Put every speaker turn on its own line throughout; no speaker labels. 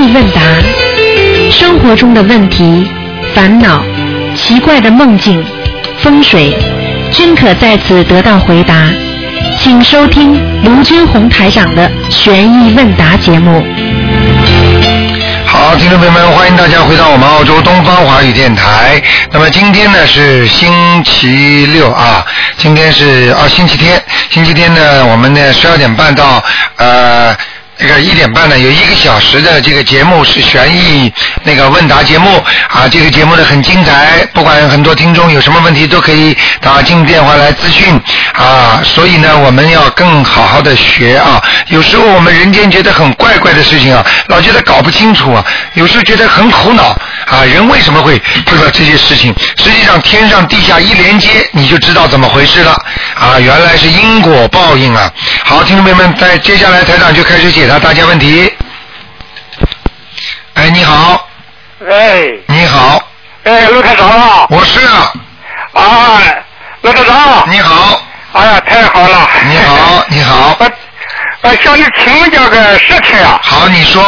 疑问答，生活中的问题、烦恼、奇怪的梦境、风水，均可在此得到回答。请收听卢军红台长的悬疑问答节目。
好，听众朋友们，欢迎大家回到我们澳洲东方华语电台。那么今天呢是星期六啊，今天是啊星期天，星期天呢我们呢十二点半到呃。这个一点半呢，有一个小时的这个节目是悬疑那个问答节目啊，这个节目呢很精彩，不管很多听众有什么问题都可以打进电话来咨询啊，所以呢我们要更好好的学啊，有时候我们人间觉得很怪怪的事情啊，老觉得搞不清楚啊，有时候觉得很苦恼啊，人为什么会碰到这些事情？实际上天上地下一连接，你就知道怎么回事了啊，原来是因果报应啊。好，听众朋友们，在接下来台长就开始解。答大家问题。哎，你好。
哎。
你好。
哎，陆台长啊。
我是。
啊，陆台长。
你好。
哎呀，太好了。
你好，你好。
我我向你请教个事情啊。
好，你说。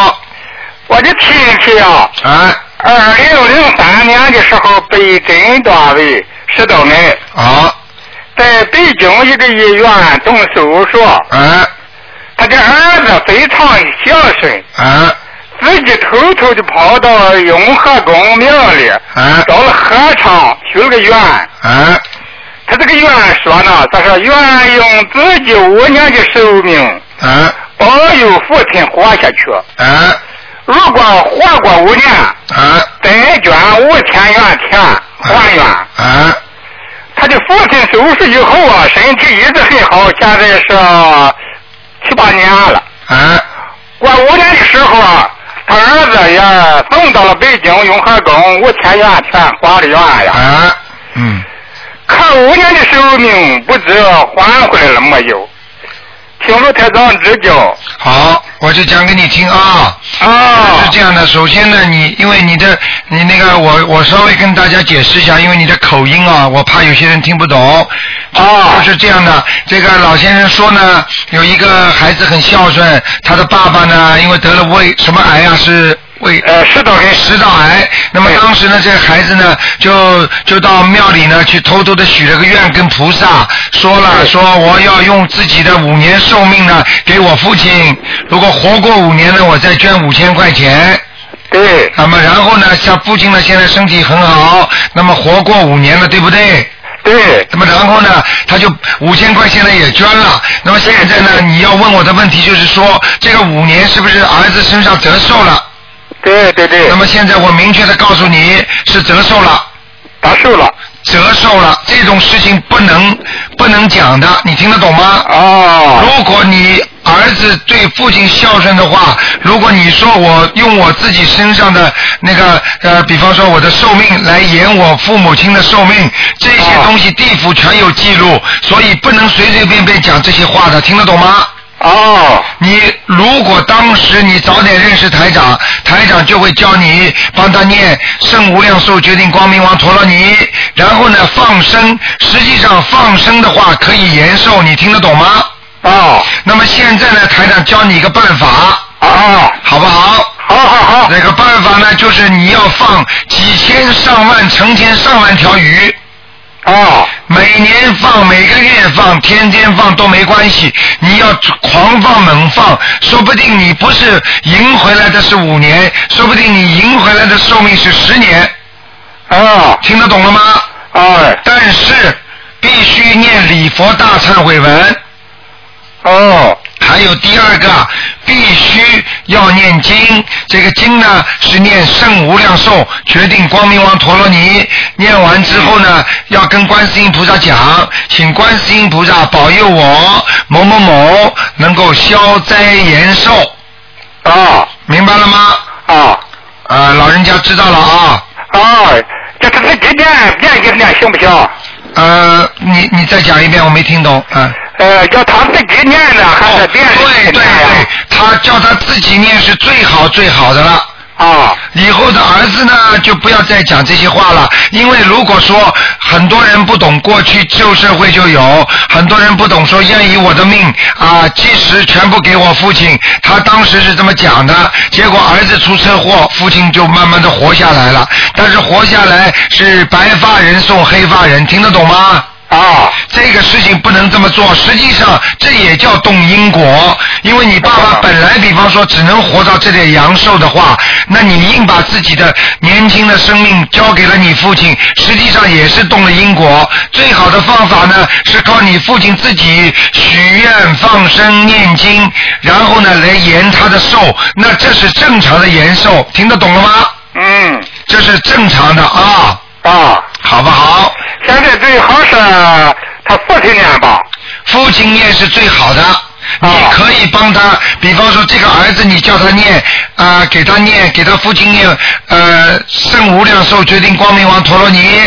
我的亲戚啊。
啊。
二零零三年的时候被诊断为食道癌。
啊。
在北京一个医院动手术。
啊。
他的儿子非常孝顺，
啊，
自己偷偷的跑到雍和宫庙里，
啊，
找了和尚许了个愿，
啊，
他这个愿说呢，他说愿用自己五年的寿命，
啊，
保佑父亲活下去，
啊，
如果活过五年，
啊，
再捐五千元钱还愿，
啊，
他的父亲手术以后啊，身体一直很好，现在是。七八年了，
啊，
过五年的时候啊，他儿子也送到了北京雍和宫五千元钱还的愿呀，
啊，嗯，
可五年的寿命不知还回来了没有？请陆台长指教。
好，我就讲给你听啊。
啊。
是这样的，首先呢，你因为你的你那个我我稍微跟大家解释一下，因为你的口音啊，我怕有些人听不懂。
啊。
就是这样的，这个老先生说呢，有一个孩子很孝顺，他的爸爸呢，因为得了胃什么癌啊是。为
呃食道癌，
食道癌。那么当时呢，这个孩子呢，就就到庙里呢，去偷偷的许了个愿，跟菩萨说了，说我要用自己的五年寿命呢，给我父亲，如果活过五年呢，我再捐五千块钱。
对。
那么然后呢，像父亲呢，现在身体很好，那么活过五年了，对不对？
对。
那么然后呢，他就五千块现在也捐了。那么现在呢，你要问我的问题就是说，这个五年是不是儿子身上折寿了？
对对对。
那么现在我明确的告诉你是折寿了，
折寿了，
折寿了，这种事情不能不能讲的，你听得懂吗？
哦。
如果你儿子对父亲孝顺的话，如果你说我用我自己身上的那个呃，比方说我的寿命来延我父母亲的寿命，这些东西地府全有记录，所以不能随随便便讲这些话的，听得懂吗？
哦，
你如果当时你早点认识台长，台长就会教你帮他念圣无量寿决定光明王陀罗尼，然后呢放生，实际上放生的话可以延寿，你听得懂吗？
哦。
那么现在呢，台长教你一个办法。
哦。
好不好？
好好好。
那个办法呢，就是你要放几千上万、成千上万条鱼。
哦，
每年放，每个月放，天天放都没关系。你要狂放猛放，说不定你不是赢回来的是五年，说不定你赢回来的寿命是十年。
啊，
听得懂了吗？
哎，
但是必须念礼佛大忏悔文。
哦。
还有第二个，必须要念经。这个经呢是念圣无量寿决定光明王陀罗尼。念完之后呢，要跟观世音菩萨讲，请观世音菩萨保佑我某某某能够消灾延寿。
啊，
明白了吗？
啊。
呃，老人家知道了啊。
啊，这这是几念念一念行不行？
呃，你你再讲一遍，我没听懂啊。
呃，叫他自己念的还是别人
对对对，他叫他自己念是最好最好的了。
啊。
以后的儿子呢，就不要再讲这些话了，因为如果说很多人不懂过去旧社会就有，很多人不懂说愿意我的命啊，即使全部给我父亲，他当时是这么讲的，结果儿子出车祸，父亲就慢慢的活下来了，但是活下来是白发人送黑发人，听得懂吗？
啊
这个事情不能这么做，实际上这也叫动因果。因为你爸爸本来比方说只能活到这点阳寿的话，那你硬把自己的年轻的生命交给了你父亲，实际上也是动了因果。最好的方法呢，是靠你父亲自己许愿、放生、念经，然后呢来延他的寿，那这是正常的延寿，听得懂了吗？
嗯
这是正常的啊，
啊，
好不好？
现在最好是他父亲念吧。
父亲念是最好的，你可以帮他，比方说这个儿子，你叫他念啊、给他念，给他父亲念，呃，圣无量寿决定光明王陀罗尼，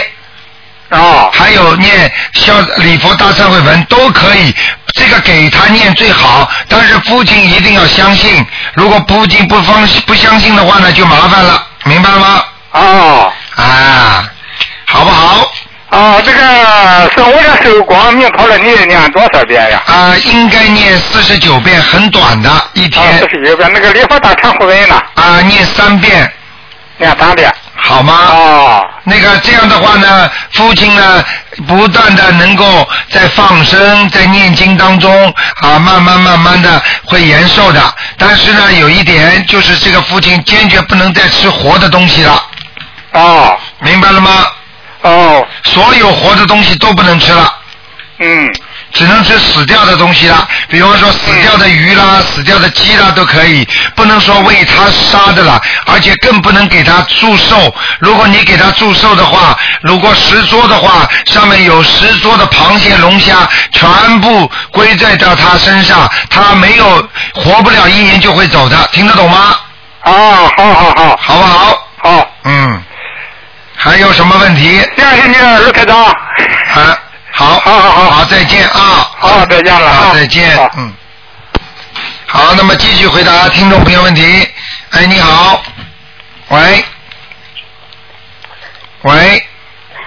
啊
还有念消礼佛大忏悔文都可以，这个给他念最好，但是父亲一定要相信，如果父亲不放不相信的话呢，就麻烦了，明白吗？
啊
啊，好不好？
啊，这个圣无量寿光明跑了，你念多少遍呀？
啊，应该念四十九遍，很短的一
啊，
天
四十九遍。那个礼佛大忏悔文呢？
啊，念三遍，
念三遍。
好吗？
哦
那个这样的话呢，父亲呢不断的能够在放生、在念经当中啊，慢慢慢慢的会延寿的。但是呢，有一点就是这个父亲坚决不能再吃活的东西了，
哦
明白了吗？
哦
所有活的东西都不能吃了。
嗯
只能吃死掉的东西了，比方说死掉的鱼啦、死掉的鸡啦都可以，不能说喂它杀的了，而且更不能给它祝寿。如果你给它祝寿的话，如果十桌的话，上面有十桌的螃蟹、龙虾，全部归在到他身上，他没有活不了一年就会走的，听得懂吗？
啊，好好好
好不好？
好，
嗯，还有什么问题？
谢谢你，卢台长。
啊，好，
好好好
好，再见啊。
好，再见了啊，
再见。嗯。好，那么继续回答听众朋友问题。哎，你好。喂。喂，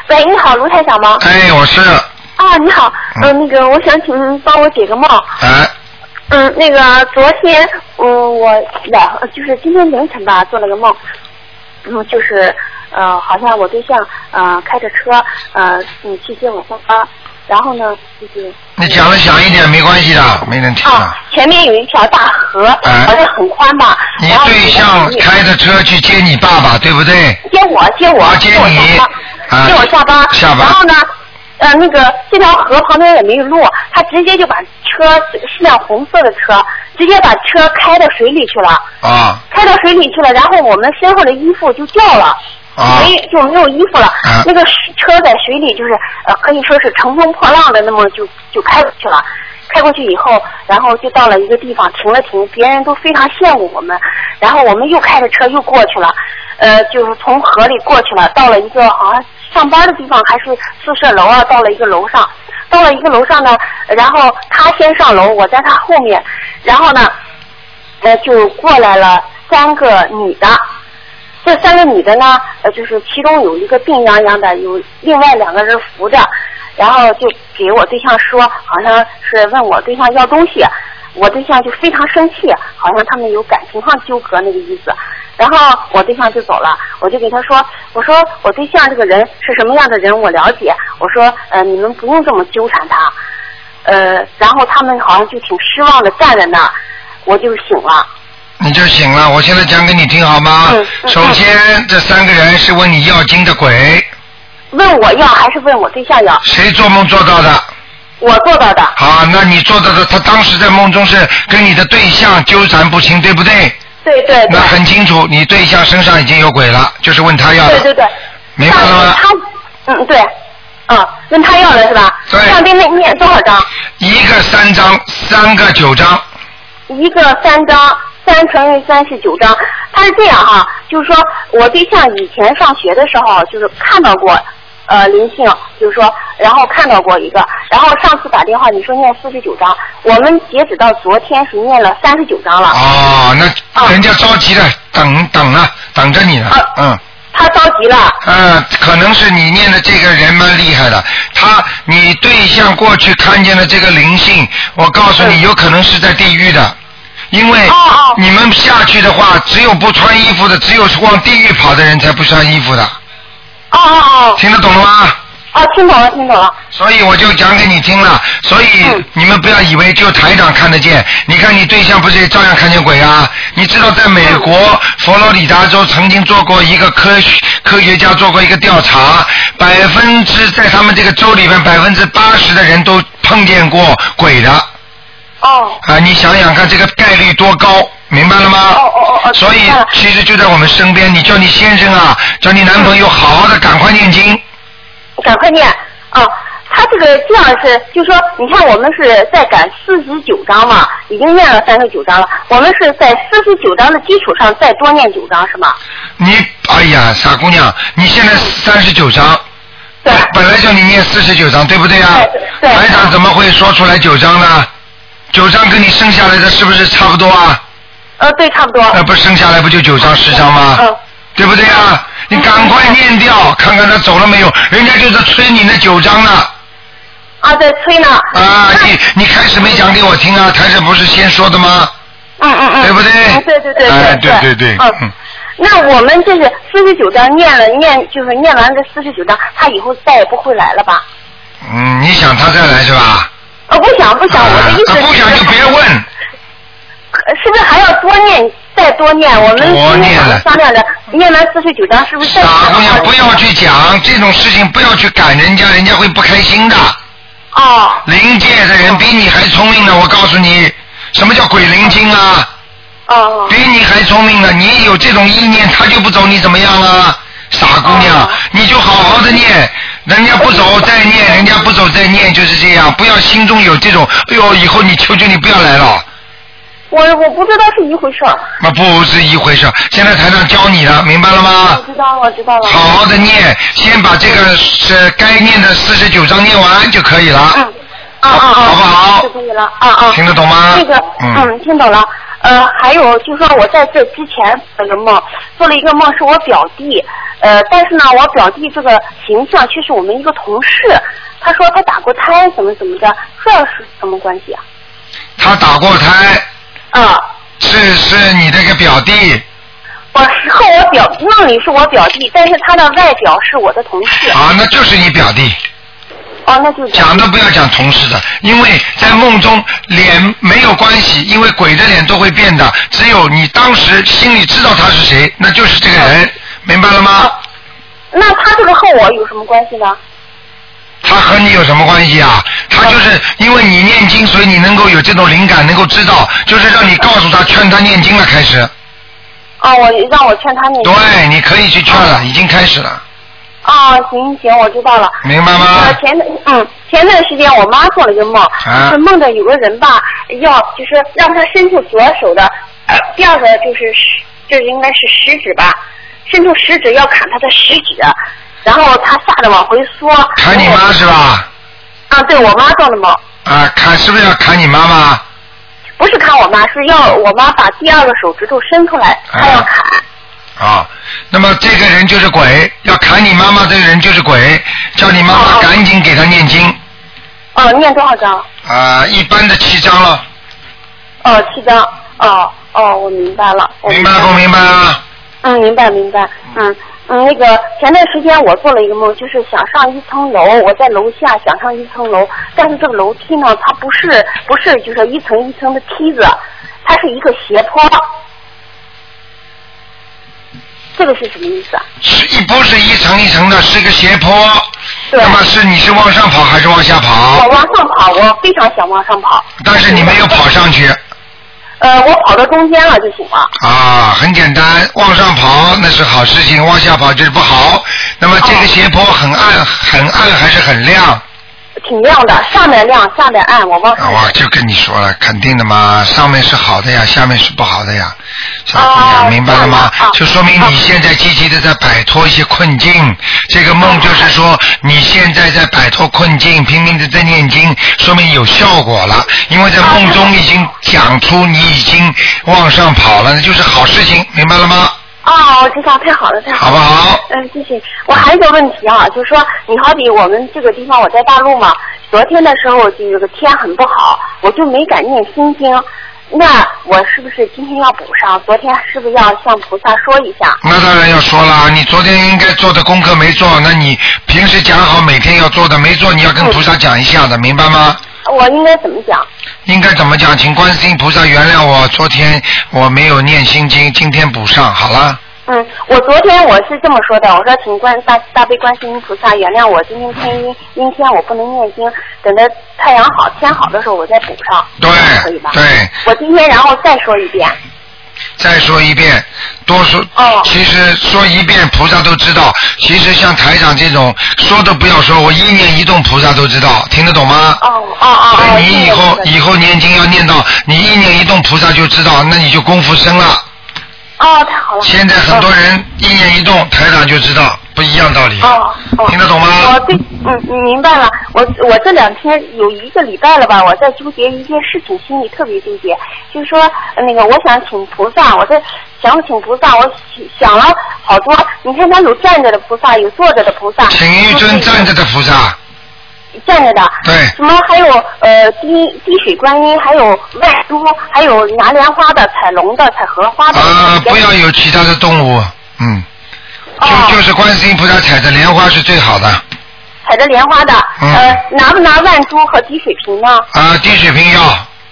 喂，你好，卢台长吗？
哎，我是，
啊，你好，
嗯
嗯、那个我想请您帮我解个梦。
哎，
嗯，那个昨天，嗯，我两就是今天凌晨吧，做了个梦，嗯，就是呃，好像我对象呃开着车呃嗯去接我上班，然后呢就是
你讲的响一点没关系的，没人听
啊
啊。，
前面有一条大河，
哎
好像很宽吧，
你
然后
对象开着车去接你爸爸，对不对？
接我接我
啊接
我
你
下班，
啊
接我下班，
下班
然后呢，呃，那个这条河旁边也没有路，他直接就把车是辆红色的车，直接把车开到水里去了，
啊
开到水里去了，然后我们身后的衣服就掉了。
啊
没就没有衣服了，
啊
那个车在水里就是呃可以说是乘风破浪的，那么就就开过去了。开过去以后，然后就到了一个地方停了停，别人都非常羡慕我们，然后我们又开着车又过去了，呃，就是从河里过去了，到了一个好像上班的地方还是宿舍楼啊，到了一个楼上，到了一个楼上呢，然后他先上楼，我在他后面，然后呢，呃，就过来了三个女的。这三个女的呢，呃，就是其中有一个病殃殃的，有另外两个人扶着，然后就给我对象说，好像是问我对象要东西，我对象就非常生气，好像他们有感情上纠葛那个意思。然后我对象就走了，我就给他说，我说我对象这个人是什么样的人我了解，我说呃你们不用这么纠缠他，呃，然后他们好像就挺失望的站在那儿，我就醒了。
你就醒了。我现在讲给你听好吗？
嗯嗯
首先，这三个人是问你要经的鬼，
问我要还是问我对象要？
谁做梦做到的？
我做到的。
好，那你做到的，他当时在梦中是跟你的对象纠缠不清，对不对？
对对对
那。很清楚，你对象身上已经有鬼了，就是问他要的。
对对对。
明白了吗？
他嗯对，嗯，问他要的是吧？
对
上边那念多少张？
一个三张，三个九张。
一个三张，三乘以三是九张。他是这样哈，就是说我对象以前上学的时候，就是看到过呃灵性，就是说，然后看到过一个，然后上次打电话你说念四十九章，我们截止到昨天是念了三十九章了。
哦，那
啊
人家着急了，等等啊，等着你呢
啊，
嗯。
他着急了。
嗯，可能是你念的这个人蛮厉害的，他你对象过去看见了这个灵性，我告诉你，
嗯
有可能是在地狱的，因为你们下去的话，只有不穿衣服的，只有往地狱跑的人才不穿衣服的，
哦哦哦
听得懂了吗？
啊，听懂了，听懂了。
所以我就讲给你听了，所以
嗯。
你们不要以为就台长看得见，你看你对象不是也照样看见鬼啊？你知道在美国
嗯。
佛罗里达州曾经做过一个科学科学家做过一个调查，百分之在他们这个州里面百分之八十的人都碰见过鬼的
哦
啊！你想想看这个概率多高，明白了吗？
哦哦哦哦
所以其实就在我们身边，你叫你先生啊，叫你男朋友好好的赶快念经。
赶快念啊！他这个这样是，就说你看我们是在赶四十九章嘛，已经念了三十九章了，我们是在四十九章的基础上再多念九章是吗？
你哎呀，傻姑娘，你现在三十九章，
对
本本来叫你念四十九章，对不对啊？
对对
台长怎么会说出来九章呢？九章跟你生下来的是不是差不多啊？
呃，对，差不多。
那，不生下来不就九章十章吗？
嗯
对不对啊？你赶快念掉，看看他走了没有。人家就在催你那九章呢。
啊，在催呢。
啊，你你开始没讲给我听啊？台长不是先说的吗？
嗯嗯嗯，
对不对
嗯对对对
哎
对
对对对
嗯
嗯。
那我们这是四十九章念了念，就是念完这四十九章，他以后再也不会来了吧？
嗯，你想他再来是吧？
呃，不想不想，我的意思是。
啊不想就别问。
呃是不是还要多念，再多念？我们
多
今天晚
念了
上商量着，念完四十九章是不是再
傻姑娘，不要去讲这种事情，不要去赶人家，人家会不开心的。
哦
灵界的人比你还聪明呢，我告诉你，什么叫鬼灵精啊？
哦
比你还聪明呢，你有这种意念，他就不走，你怎么样啊？傻姑娘
哦，
你就好好的念，人家不走再念，人家不走再念，就是这样，不要心中有这种，哎呦，以后你求求你不要来了，
我我不知道是一回事儿。
那不是一回事。现在台上教你了，明白了吗
我？知道，我知道了。
好好的念，先把这个是该念的四十九章念完就可以了。
嗯。啊啊啊！
好不好
就可以了。啊啊。
听得懂吗
那个，
嗯
嗯，听懂了。呃，还有就说我在这之前做了个梦，做了一个梦是我表弟，呃，但是呢，我表弟这个形象却是我们一个同事，他说他打过胎，怎么怎么的，这是什么关系啊？
他打过胎，
啊，
是是你这个表弟
我是和我表梦里是我表弟，但是他的外表是我的同事。
啊，那就是你表弟。
哦，那就是
讲都不要讲同事的，因为在梦中脸没有关系，因为鬼的脸都会变的，只有你当时心里知道他是谁，那就是这个人，明白了吗？
那他这个和我有什么关系呢？
他和你有什么关系啊？他就是因为你念经，所以你能够有这种灵感，能够知道，就是让你告诉他，劝他念经了，开始。
哦，我让我劝他念经。
对，你可以去劝了，已经开始了，
哦，行行，我知道了。
明白吗
呃，？前段嗯，前段时间我妈做了一个梦，
啊
就是梦到有个人吧，要就是让他伸出左手的，呃，第二个就是食，就是应该是食指吧，伸出食指要砍他的食指，然后他吓得往回缩。
砍你妈是吧？
啊，对我妈做的梦，
啊，砍是不是要砍你妈妈？
不是砍我妈，是要我妈把第二个手指头伸出来，她要砍。
啊，那么这个人就是鬼，要砍你妈妈这个人就是鬼，叫你妈妈
哦
赶紧给他念经。
哦，念多少张？
啊，一般的七章了，
哦，七张。哦哦，我明白了。我
明白不明白啊？
嗯，明白明白。嗯嗯，那个前段时间我做了一个梦，就是想上一层楼，我在楼下想上一层楼，但是这个楼梯呢，它不是不是就是一层一层的梯子，它是一个斜坡。这个是什么意思啊？
是一不是一层一层的，是个斜坡。
对
那么是你是往上跑还是往下跑
我
跑？
往上跑，我非常想往上跑。
但是你没有跑上去
呃，我跑到中间了就行了。
啊，很简单，往上跑那是好事情，往下跑就是不好。那么这个斜坡很暗，很暗还是很亮？
挺亮的，上面亮，下面暗，我往上
啊，我就跟你说了，肯定的嘛，上面是好的呀，下面是不好的呀，小姑娘，
哦
明白了吗就说明你现在积极的在摆脱一些困境。这个梦就是说，你现在在摆脱困境，拼命的在念经，说明有效果了。因为在梦中已经讲出你已经往上跑了，那就是好事情，明白了吗？
哦，我知道，太好了，太好了。
好不好？
嗯，谢谢。我还有一个问题啊，就是说，你好比我们这个地方，我在大陆嘛，昨天的时候就这个天很不好，我就没敢念心经。那我是不是今天要补上？昨天是不是要向菩萨说一下？
那当然要说了，你昨天应该做的功课没做，那你平时讲好每天要做的没做，你要跟菩萨讲一下的，明白吗？
我应该怎么讲？
应该怎么讲？请观世音菩萨原谅我，昨天我没有念心经，今天补上，好了。
嗯，我昨天我是这么说的，我说请观大大悲观世音菩萨原谅我，今天天阴阴天我不能念经，等着太阳好天好的时候我再补上，
对
可以吧？
对，
我今天然后再说一遍。
再说一遍，多说。
哦
其实说一遍，菩萨都知道。其实像台长这种，说都不要说，我一念一动，菩萨都知道，听得懂吗？
哦哦哦
所
哦，
以你以后以后念经要念到，你一念一动，菩萨就知道，那你就功夫深了。
哦，太好了。
现在很多人一念一动，台长就知道，不一样道理。
哦哦，
听得懂吗？
我对，嗯，你明白了。我我这两天有一个礼拜了吧，我在纠结一件事情，心里特别纠结，就是说呃那个我想请菩萨，我在想请菩萨，我想想了好多。你看，他有站着的菩萨，有坐着的菩萨。
请一尊站着的菩萨，
站着的。
对
什么还有呃滴滴水观音，还有万珠，还有拿莲花的、采龙的、采荷花的。
呃，不要有其他的动物，嗯，
哦
就就是观世音菩萨采的莲花是最好的。
采的莲花的，
嗯
呃，拿不拿万珠和滴水瓶呢？
啊，滴水瓶要，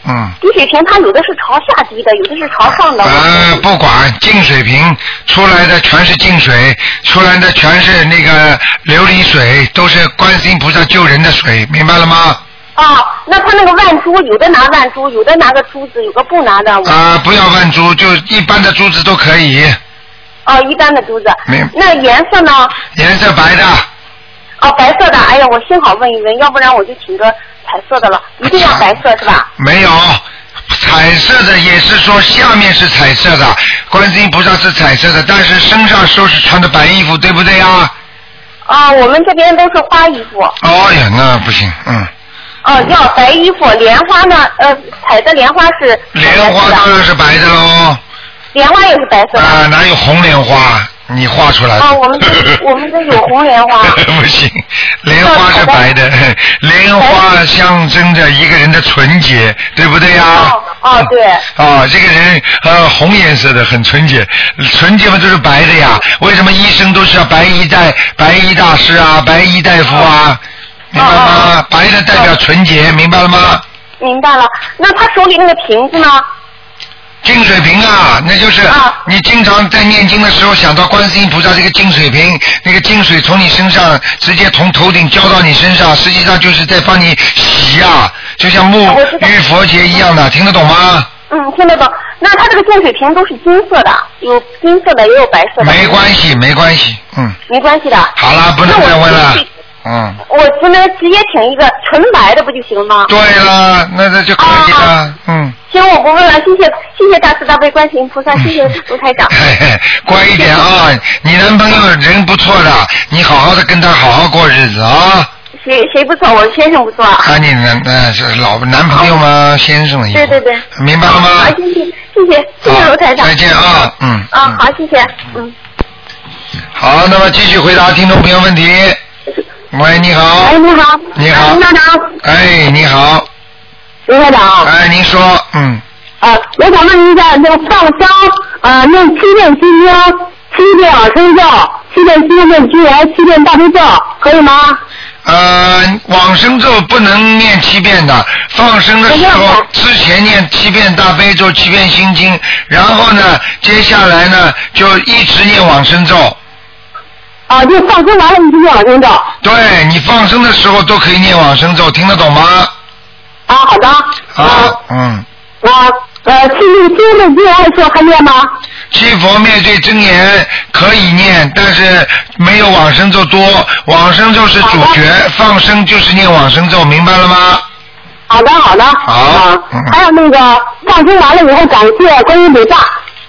嗯。
滴水瓶它有的是朝下滴的，有的是朝上的。
呃，不管净水瓶出来的全是净水，出来的全是那个琉璃水，都是观世音菩萨救人的水，明白了吗？
啊，那他那个万珠，有的拿万珠，有的拿个珠子，有个不拿的。
啊、不要万珠，就一般的珠子都可以，
哦，一般的珠子
明。
那颜色呢？
颜色白的，
哦，白色的。哎呀，我幸好问一问，要不然我就请个彩色的了。一定要白色是吧？
没有。彩色的也是说下面是彩色的，观世音菩萨是彩色的，但是身上都是穿的白衣服，对不对呀？
啊，我们这边都是花衣服。
哦呀，那不行，嗯，
哦，要白衣服，莲花呢？呃，彩的莲花是。
莲花当然是白的喽。
莲花也是白色的。
啊，哪有红莲花？你画出来的。
啊，我们这 我们这有红莲花。
不行，莲花是 白的，莲花象征着一个人的纯洁，对不对呀？
哦哦对。
啊，这个人呃红颜色的很纯洁，纯洁嘛就是白的呀。为什么医生都是要白衣大白衣大师啊，白衣大夫啊？明白吗？白的代表纯洁，明白了吗？
明白了。那他手里那个瓶子呢？
净水瓶啊，那就是
啊
你经常在念经的时候想到观世音菩萨这个净水瓶，那个净水从你身上直接从头顶浇到你身上，实际上就是在帮你洗呀、就像沐浴佛节一样的，听得懂吗？
嗯，听得懂。那他这个净水瓶都是金色的，有金色的，也有白色的。
没关系，没关系，嗯，
没关系的。
好了，不能再问了嗯，
我只能直接请一个纯白的不就行了吗？
对了，那那就可以了
啊，
嗯。
行，我不问了，谢谢谢谢大慈大悲观世音菩萨，谢谢卢台长。
嘿嘿，乖一点啊！你男朋友人不错的，你好好的跟他好好过日子啊！
谁谁不错？我先生不错。
啊，你男呃是老男朋友吗？先生
对对对。
明白了吗？
好，谢谢谢谢谢谢卢台长。
再见啊，嗯。
啊，
嗯
好，谢谢，嗯。
好，那么继续回答听众朋友问题。喂，你好。
哎，你好。
你好
哎卢台长。
哎，你好。
卢台长。
哎，您说，嗯，
啊，我想问一下，那个放生，呃，念七遍心经，七遍往生咒，七遍心经居然七遍大悲咒，可以吗？
呃，往生咒不能念七遍的，放生的时候之前念七遍大悲咒，七遍心经，然后呢，接下来呢就一直念往生咒。
啊，就放生完了你就念往生咒。
对你放生的时候都可以念往生咒，听得懂吗？
啊，好的。
啊，嗯，
啊，呃，七七的经还说还念吗？
七佛灭罪真言可以念，但是没有往生咒多，往生咒是主角，放生就是念往生咒，明白了吗？
好的，好的。
好
还有那个放生完了以后，感谢观音菩萨。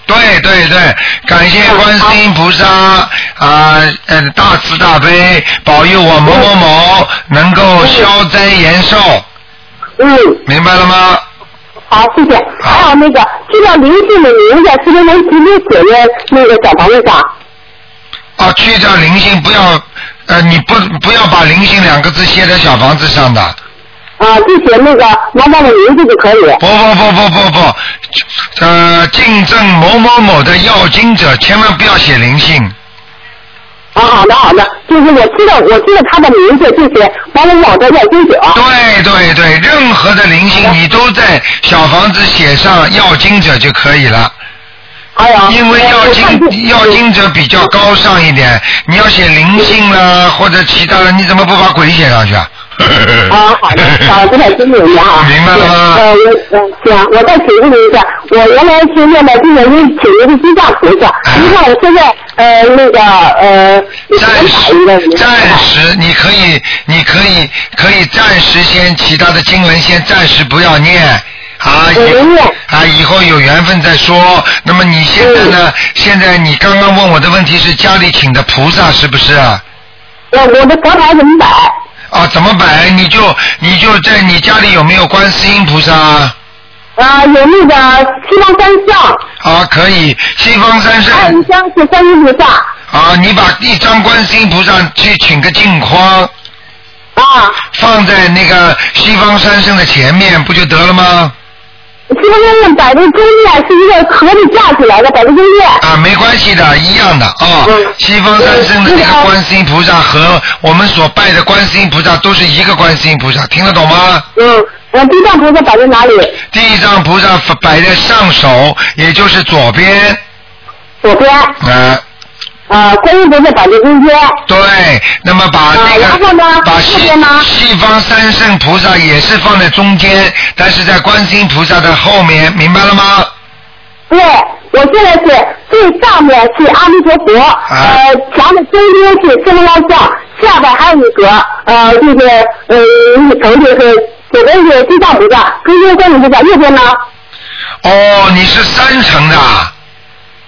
对对对，感谢观世音菩萨啊，呃，大慈大悲，保佑我某某某能够消灾延寿，
嗯，
明白了吗？
好，谢谢。还有那个这个灵性的名字，是不是能直接写在那个小房子上？
啊，去掉灵性，不要，呃，你不不要把灵性两个字写在小房子上的。
啊，就写那个妈妈的名字就可以。
不不不不不不，呃，竞争某某某的要经者，千万不要写灵性。
啊，好的好的，就是我知道我知道他的名字，就写某某某的要经者。
对对对，任何的灵性你都在小房子写上要经者就可以了。因为要经要经者比较高尚一点，你要写灵性啦或者其他的，你怎么不把鬼写上去啊？
啊，好的，好，这太清楚了哈。
明白了吗
呃，我嗯行，我再请问您一下，我原来是念的这个是请的是地藏菩萨，您看我现在呃那个呃，
暂时暂时你可以你可以可以暂时先其他的经文先暂时不要念。啊，以啊，以后有缘分再说。那么你现在呢？现在你刚刚问我的问题是家里请的菩萨是不是啊？
我我的佛台怎么摆？
啊，怎么摆？你就你就在你家里有没有观世音菩萨啊？
啊，有那个西方三圣，
啊，可以，西方三圣
还有一张是观音菩萨
啊，你把一张观世音菩萨去请个镜框，
啊，
放在那个西方三圣的前面，不就得了吗？
西方三圣摆在中间是一个盒子架起来的，摆在中间。
啊，没关系的，一样的啊、
嗯
西方三圣的
嗯
那个观世音菩萨和我们所拜的观世音菩萨都是一个观世音菩萨，听得懂吗？
嗯，那，地藏菩萨摆在哪里？
地藏菩萨摆在上手，也就是左边，
左边。
啊、
啊，观音菩萨摆在中间。
对，那么把那个、把西西方三圣菩萨也是放在中间，但是在观音菩萨的后面，明白了吗？
对，我现在是最上面是阿弥陀佛，
啊
呃，墙的中间是四方像，下边还有一格，呃，就是呃一层就是左边是地藏菩萨，中间观音菩萨，右边呢？
哦，你是三层的啊。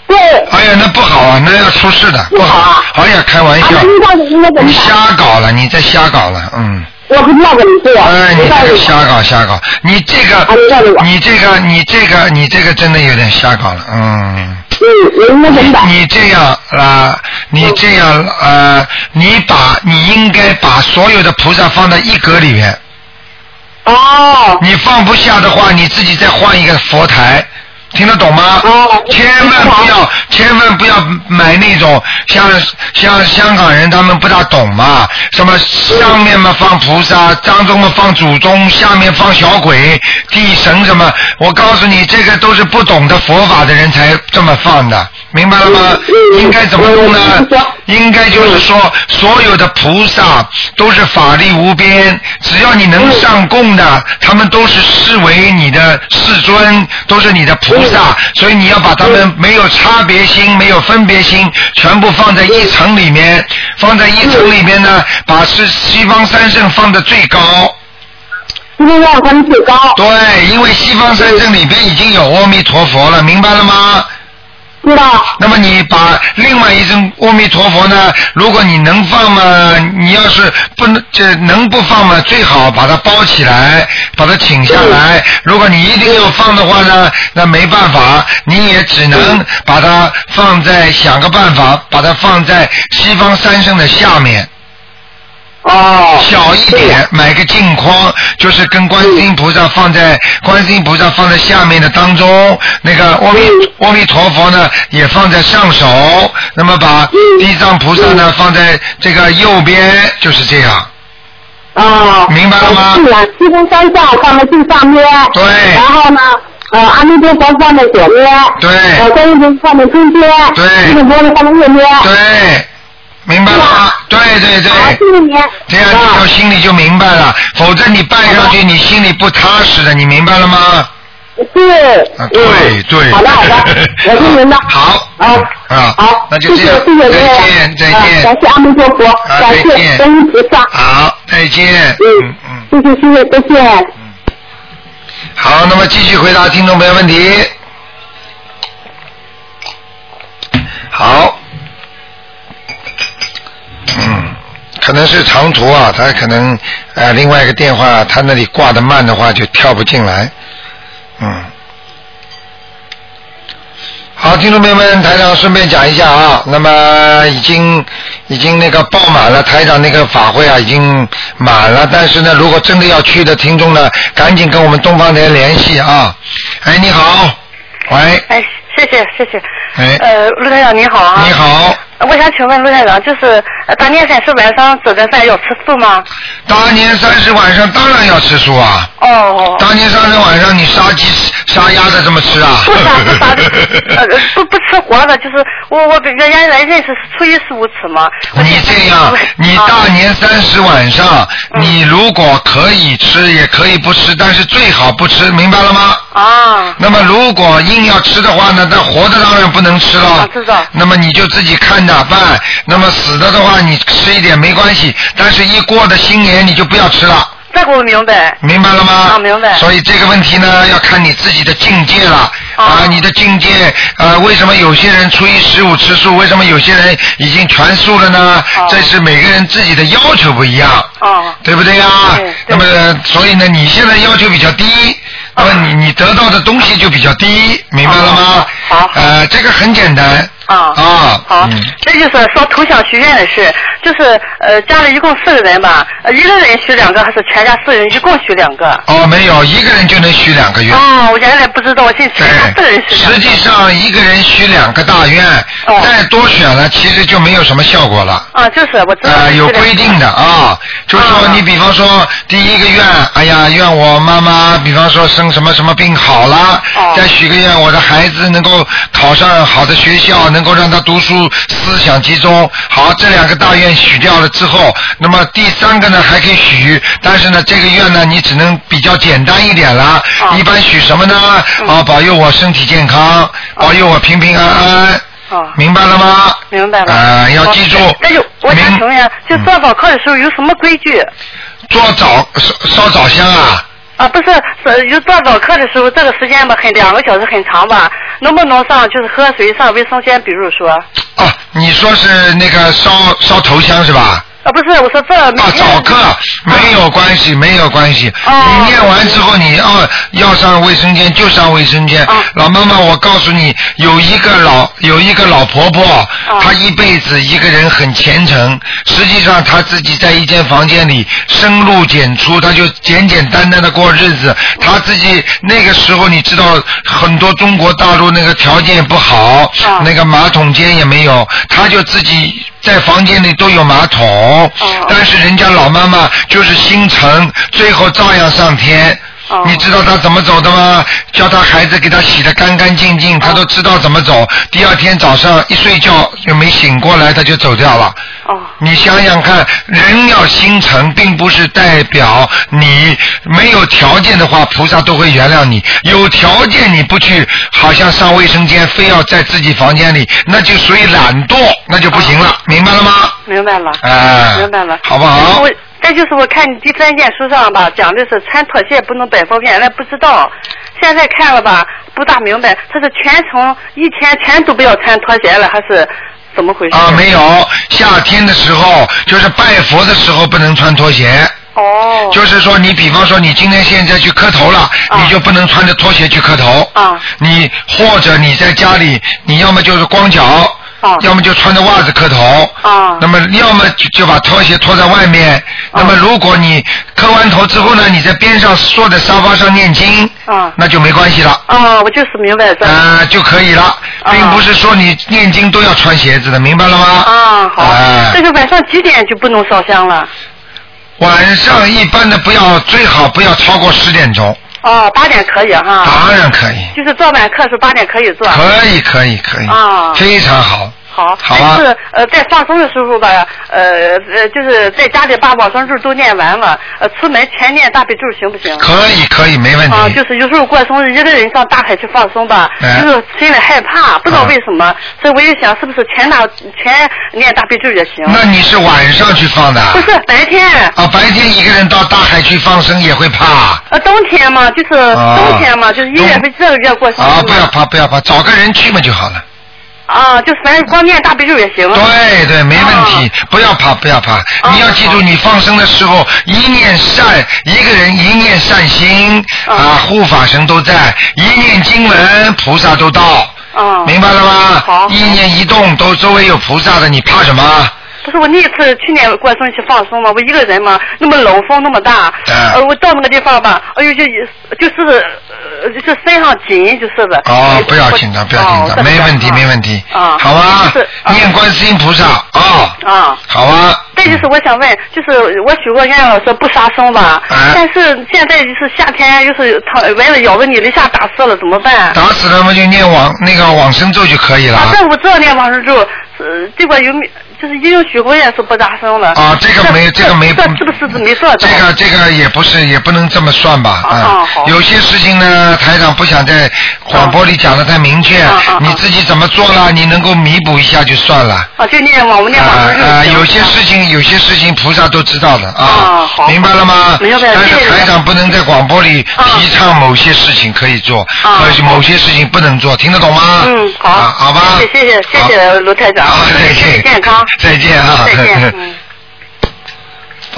对。
哎呀，那不好啊，那要出事的，不
不好啊
哎呀，开玩笑
啊，，那遇到应该怎
你
么？
瞎搞了，你在瞎搞了，嗯。
我不知道怎么做。
哎，你这个瞎搞瞎搞，你这个
啊你
这个，你这个，你这个真的有点瞎搞了，嗯。你这样啊，你这样呃，你把你应该把所有的菩萨放在一格里面，
哦。
你放不下的话，你自己再换一个佛台。听得懂吗？
哦
千万不要，千万不要买那种像像香港人他们不大懂嘛，什么上面嘛放菩萨，当中嘛放祖宗，下面放小鬼、地神什么。我告诉你，这个都是不懂得佛法的人才这么放的，明白了吗？
嗯
应该怎么弄呢？应该就是说，所有的菩萨都是法力无边，只要你能上供的，他们都是视为你的世尊，都是你的菩萨，所以你要把他们没有差别心、没有分别心，全部放在一层里面，放在一层里面呢，把是西方三圣放的最高。
西方让他们最高。
对，因为西方三圣里边已经有阿弥陀佛了，明白了吗？
知道。
那么你把另外一尊阿弥陀佛呢？如果你能放嘛，你要是不能这能不放嘛，最好把它包起来，把它请下来。如果你一定要放的话呢，那没办法，你也只能把它放在想个办法，把它放在西方三圣的下面。
哦。
小一点，买个镜框，就是跟观世音菩萨放在观世音菩萨放在下面的当中，那个阿弥阿弥陀佛呢也放在上手，那么把地藏菩萨呢放在这个右边，就是这样。
哦。
明白了吗
是啊，西方三藏放在最上面。
对
然后呢，呃，阿弥陀佛放在左边。
对
呃，观音菩萨放在中间。
对
地藏菩萨放在右边。
对，明白了吗？对对对。这样你就心里就明白了，否则你拜上去你心里不踏实的，你明白了吗？
对。
啊，对对。
好的好的，我听您的。
好。
啊
啊，
好，
那就这样，再见再见。
啊感谢阿弥陀佛，
啊
感谢
再见
观音菩萨。
好，再见。嗯嗯。
谢谢谢谢，再见。
好，那么继续回答听众朋友问题。好。嗯，可能是长途啊，他可能呃另外一个电话，他那里挂的慢的话就跳不进来。嗯。好，听众朋友们，台长顺便讲一下啊，那么已经已经那个爆满了，台长那个法会啊已经满了，但是呢，如果真的要去的听众呢，赶紧跟我们东方台联系啊。哎，你好，喂，
哎，谢谢谢谢。
哎
呃，陆台长你好啊。
你。好，
我想请问陆台长，就是呃大年三十晚上吃顿饭要吃素吗？
大年三十晚上当然要吃素啊。
哦。
大年三十晚上你杀鸡杀鸭的这么吃啊？
不杀不杀的，呃不不吃活的，就是我我人家来认识是初一十五吃嘛。
你这样，你大年三十晚上，
嗯
你如果可以吃，也可以不吃，但是最好不吃，明白了吗？
啊。
那么如果硬要吃的话呢，那活的当然不能吃了。
啊知道
那么你就自己看着办。那么死的的话，你吃一点没关系，但是一过的新年你就不要吃了。
这个我明白。
明白了吗？
啊明白
所以这个问题呢，要看你自己的境界了。啊，你的境界，呃，为什么有些人初一十五吃素，为什么有些人已经全素了呢？这是每个人自己的要求不一样。
哦。
对不对呀？
对
那么，所以呢，你现在要求比较低，那么你你得到的东西就比较低，明白了吗？
好。
呃，这个很简单。
啊。
啊。
好
嗯，
这就是说头香许愿的事，就是呃家里一共四个人吧，呃一个人许两个，还是全家四人一共许两个？
哦，没有，一个人就能许两个愿。
哦，我原来不知道，我现在全家四人，许。
实际上一个人许两个大愿，
哦
再多选了，其实就没有什么效果了。
啊，就是我知道。
呃，有规定的啊，就是说
啊
你比方说第一个愿，哎呀，愿我妈妈，比方说生什么什么病好了，
哦
再许个愿，我的孩子能够考上好的学校，能够让他读书思想集中。好，这两个大愿许掉了之后，那么第三个呢还可以许，但是呢这个愿呢你只能比较简单一点了。
哦
一般许什么呢？啊，保佑我身体健康，保佑我平平安安。
哦，
明白了吗？
明白了。
啊要记住
哦但是我想
明
请问一下，就做早课的时候有什么规矩？
做早烧烧早香啊。
啊，不是，是有做早课的时候，这个时间吧，很两个小时很长吧，能不能上就是喝水上卫生间？比如说，
啊，你说是那个烧烧头香是吧？
啊，不是，我说这
啊，早课没有关系，没有关系。
哦
你念完之后，你哦要上卫生间就上卫生间。
哦
老妈妈，我告诉你，有一个老有一个老婆婆，
哦
她一辈子一个人很虔诚，实际上他自己在一间房间里深入简出，他就简简单单的过日子。他自己那个时候，你知道很多中国大陆那个条件不好，
哦
那个马桶间也没有，他就自己在房间里都有马桶，但是人家老妈妈就是心诚，最后照样上天。
哦
你知道他怎么走的吗？叫他孩子给他洗的干干净净，他都知道怎么走。第二天早上一睡觉就没醒过来，他就走掉了。
哦
你想想看，人要心诚，并不是代表你没有条件的话，菩萨都会原谅你。有条件你不去，好像上卫生间，非要在自己房间里，那就属于懒惰，那就不行了，明白了吗？
明白了，
哎，
明白了，
好不好
我？再就是我看你第三件书上吧，讲的是穿拖鞋不能摆方便，原来不知道，现在看了吧，不大明白，他是全程一天全都不要穿拖鞋了，还是怎么回事？
啊，没有，夏天的时候就是拜佛的时候不能穿拖鞋。
哦。
就是说，你比方说，你今天现在去磕头了，你就不能穿着拖鞋去磕头。
啊。
你或者你在家里，你要么就是光脚，
啊
要么就穿着袜子磕头。
啊。
那么要么就就把拖鞋拖在外面。那么如果你磕完头之后呢，你在边上坐在沙发上念经，
啊。
那就没关系了。
啊，我就是明白这。
啊、就可以了，并不是说你念经都要穿鞋子的，明白了吗？
啊，好
哎。
这个晚上几点就不能烧香了？
晚上一般的不要，最好不要超过十点钟。
哦，八点可以哈。
当然可以，
就是做晚课是八点可以做。
可以，可以，可以。
啊
非常好。
好，
好啊
但是呃，在放松的时候吧，呃呃，就是在家里把往生咒都念完了，呃，出门全念大悲咒行不行？
可以，可以，没问题。
啊，就是有时候过生日，一个人上大海去放松吧，
哎
就是心里害怕，不知道为什么，所以我就想是不是全大全念大悲咒也行？
那你是晚上去放的？
不是白天。
啊，白天一个人到大海去放生也会怕。
呃，冬天嘛，就是
啊
冬天嘛，就是一月份这个月过生日
啊，
嘛。
不要怕，不要怕，找个人去嘛就好了。
啊，就是反正光念大悲咒也行。
对对，没问题，
哦
不要怕，不要怕。你要记住，你放生的时候，一念善，一个人一念善心
哦
啊，护法神都在；一念经文，菩萨都到。
嗯，
明白了吗？
好
一念一动，都周围有菩萨的，你怕什么？
不是我那次去年过生日去放松嘛，我一个人嘛，那么冷风那么大，
嗯
呃，我到那个地方吧，哎呦就就是呃就是身上紧，就是的。
哦，不要紧张，不要紧张，
哦
没问题，没问题。
啊，
好
啊
念观世音菩萨啊，
啊。
好啊。
再就是我想问，就是我许过愿了说不杀生吧，
哎
但是现在就是夏天，又是它蚊子咬着你了一下打死了，怎么办？
打死了嘛就念往那个往生咒就可以了。
啊，这我知道念往生咒，呃，这个有没就是已经许过愿是不杀生了。
啊，这个没，这个没，
这是不是没做到？
这个这个也不是，也不能这么算吧，
啊
有些事情呢，台长不想在广播里讲的太明确
啊啊啊，
你自己怎么做了，你能够弥补一下就算了。
啊，就念往我念往生咒
啊啊，有些事情，有些事情菩萨都知道的啊明白了吗？但是台长不能在广播里
啊
提倡某些事情可以做，
啊
和某些事情不能做，听得懂吗？
嗯，好，
啊好吧。
谢谢谢谢谢谢卢台长，
好，再
身。体健康，
再见啊。
再见，嗯。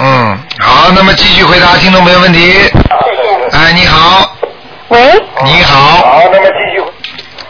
嗯，好，那么继续回答听众朋友问题。哎，你好，
喂
你好。好，那么继续。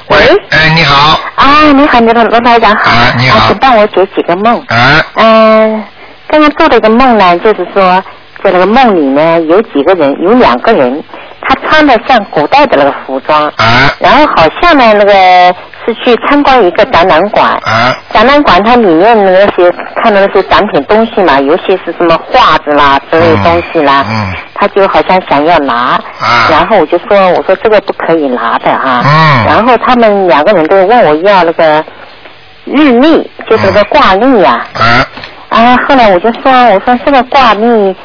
喂，哎，你好，
啊，你好，罗罗台长好。
啊你好
请帮我解几个梦。
啊，
嗯、刚刚做了一个梦呢，就是说，在那个梦里呢，有几个人，有两个人，他穿的像古代的那个服装，
啊，
然后好像呢，那个是去参观一个展览馆。
啊，
展览馆它里面的那些看到那些展品东西嘛，尤其是什么画子啦之类东西啦，
嗯嗯。
他就好像想要拿，
啊。
然后我就说，我说这个不可以拿的哈、
嗯。
然后他们两个人都问我要那个日历，就是那个挂历呀、
哎，
啊，后来我就说，我说这个挂历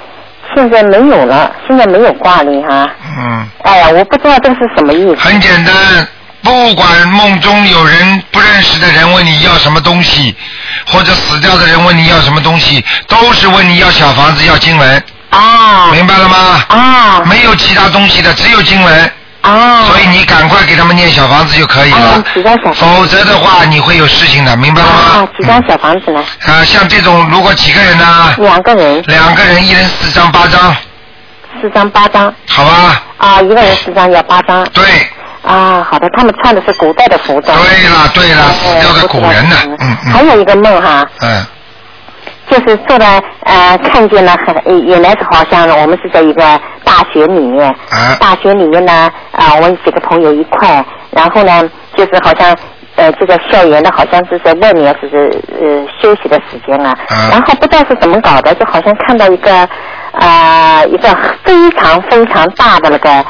现在没有了，现在没有挂历哈、
嗯，
哎呀，我不知道这是什么意思。
很简单。不管梦中有人不认识的人问你要什么东西，或者死掉的人问你要什么东西，都是问你要小房子、要经文，
啊
明白了吗？
啊
没有其他东西的，只有经文。
啊！
所以你赶快给他们念小房子就可以了
啊，几张小房子
否则的话你会有事情的，明白了吗
啊
吗？，
几张小房子呢？
啊，像这种如果几个人呢，
两个人，
两个人一人四张八张，
四张八张
好吧？
啊，一个人四张要八张
对，
啊。好的，他们穿的是古代的服装。
对了对了，
哎
死掉的古人呢，嗯嗯
还有一个梦哈，
嗯，
就是做了呃，看见了很原来是好像我们是在一个大学里面，
啊
大学里面呢啊、我们几个朋友一块，然后呢就是好像。呃，这个校园呢，好像是在外面，是呃休息的时间啊。
啊
然后不知道是怎么搞的，就好像看到一个啊、一个非常非常大的那个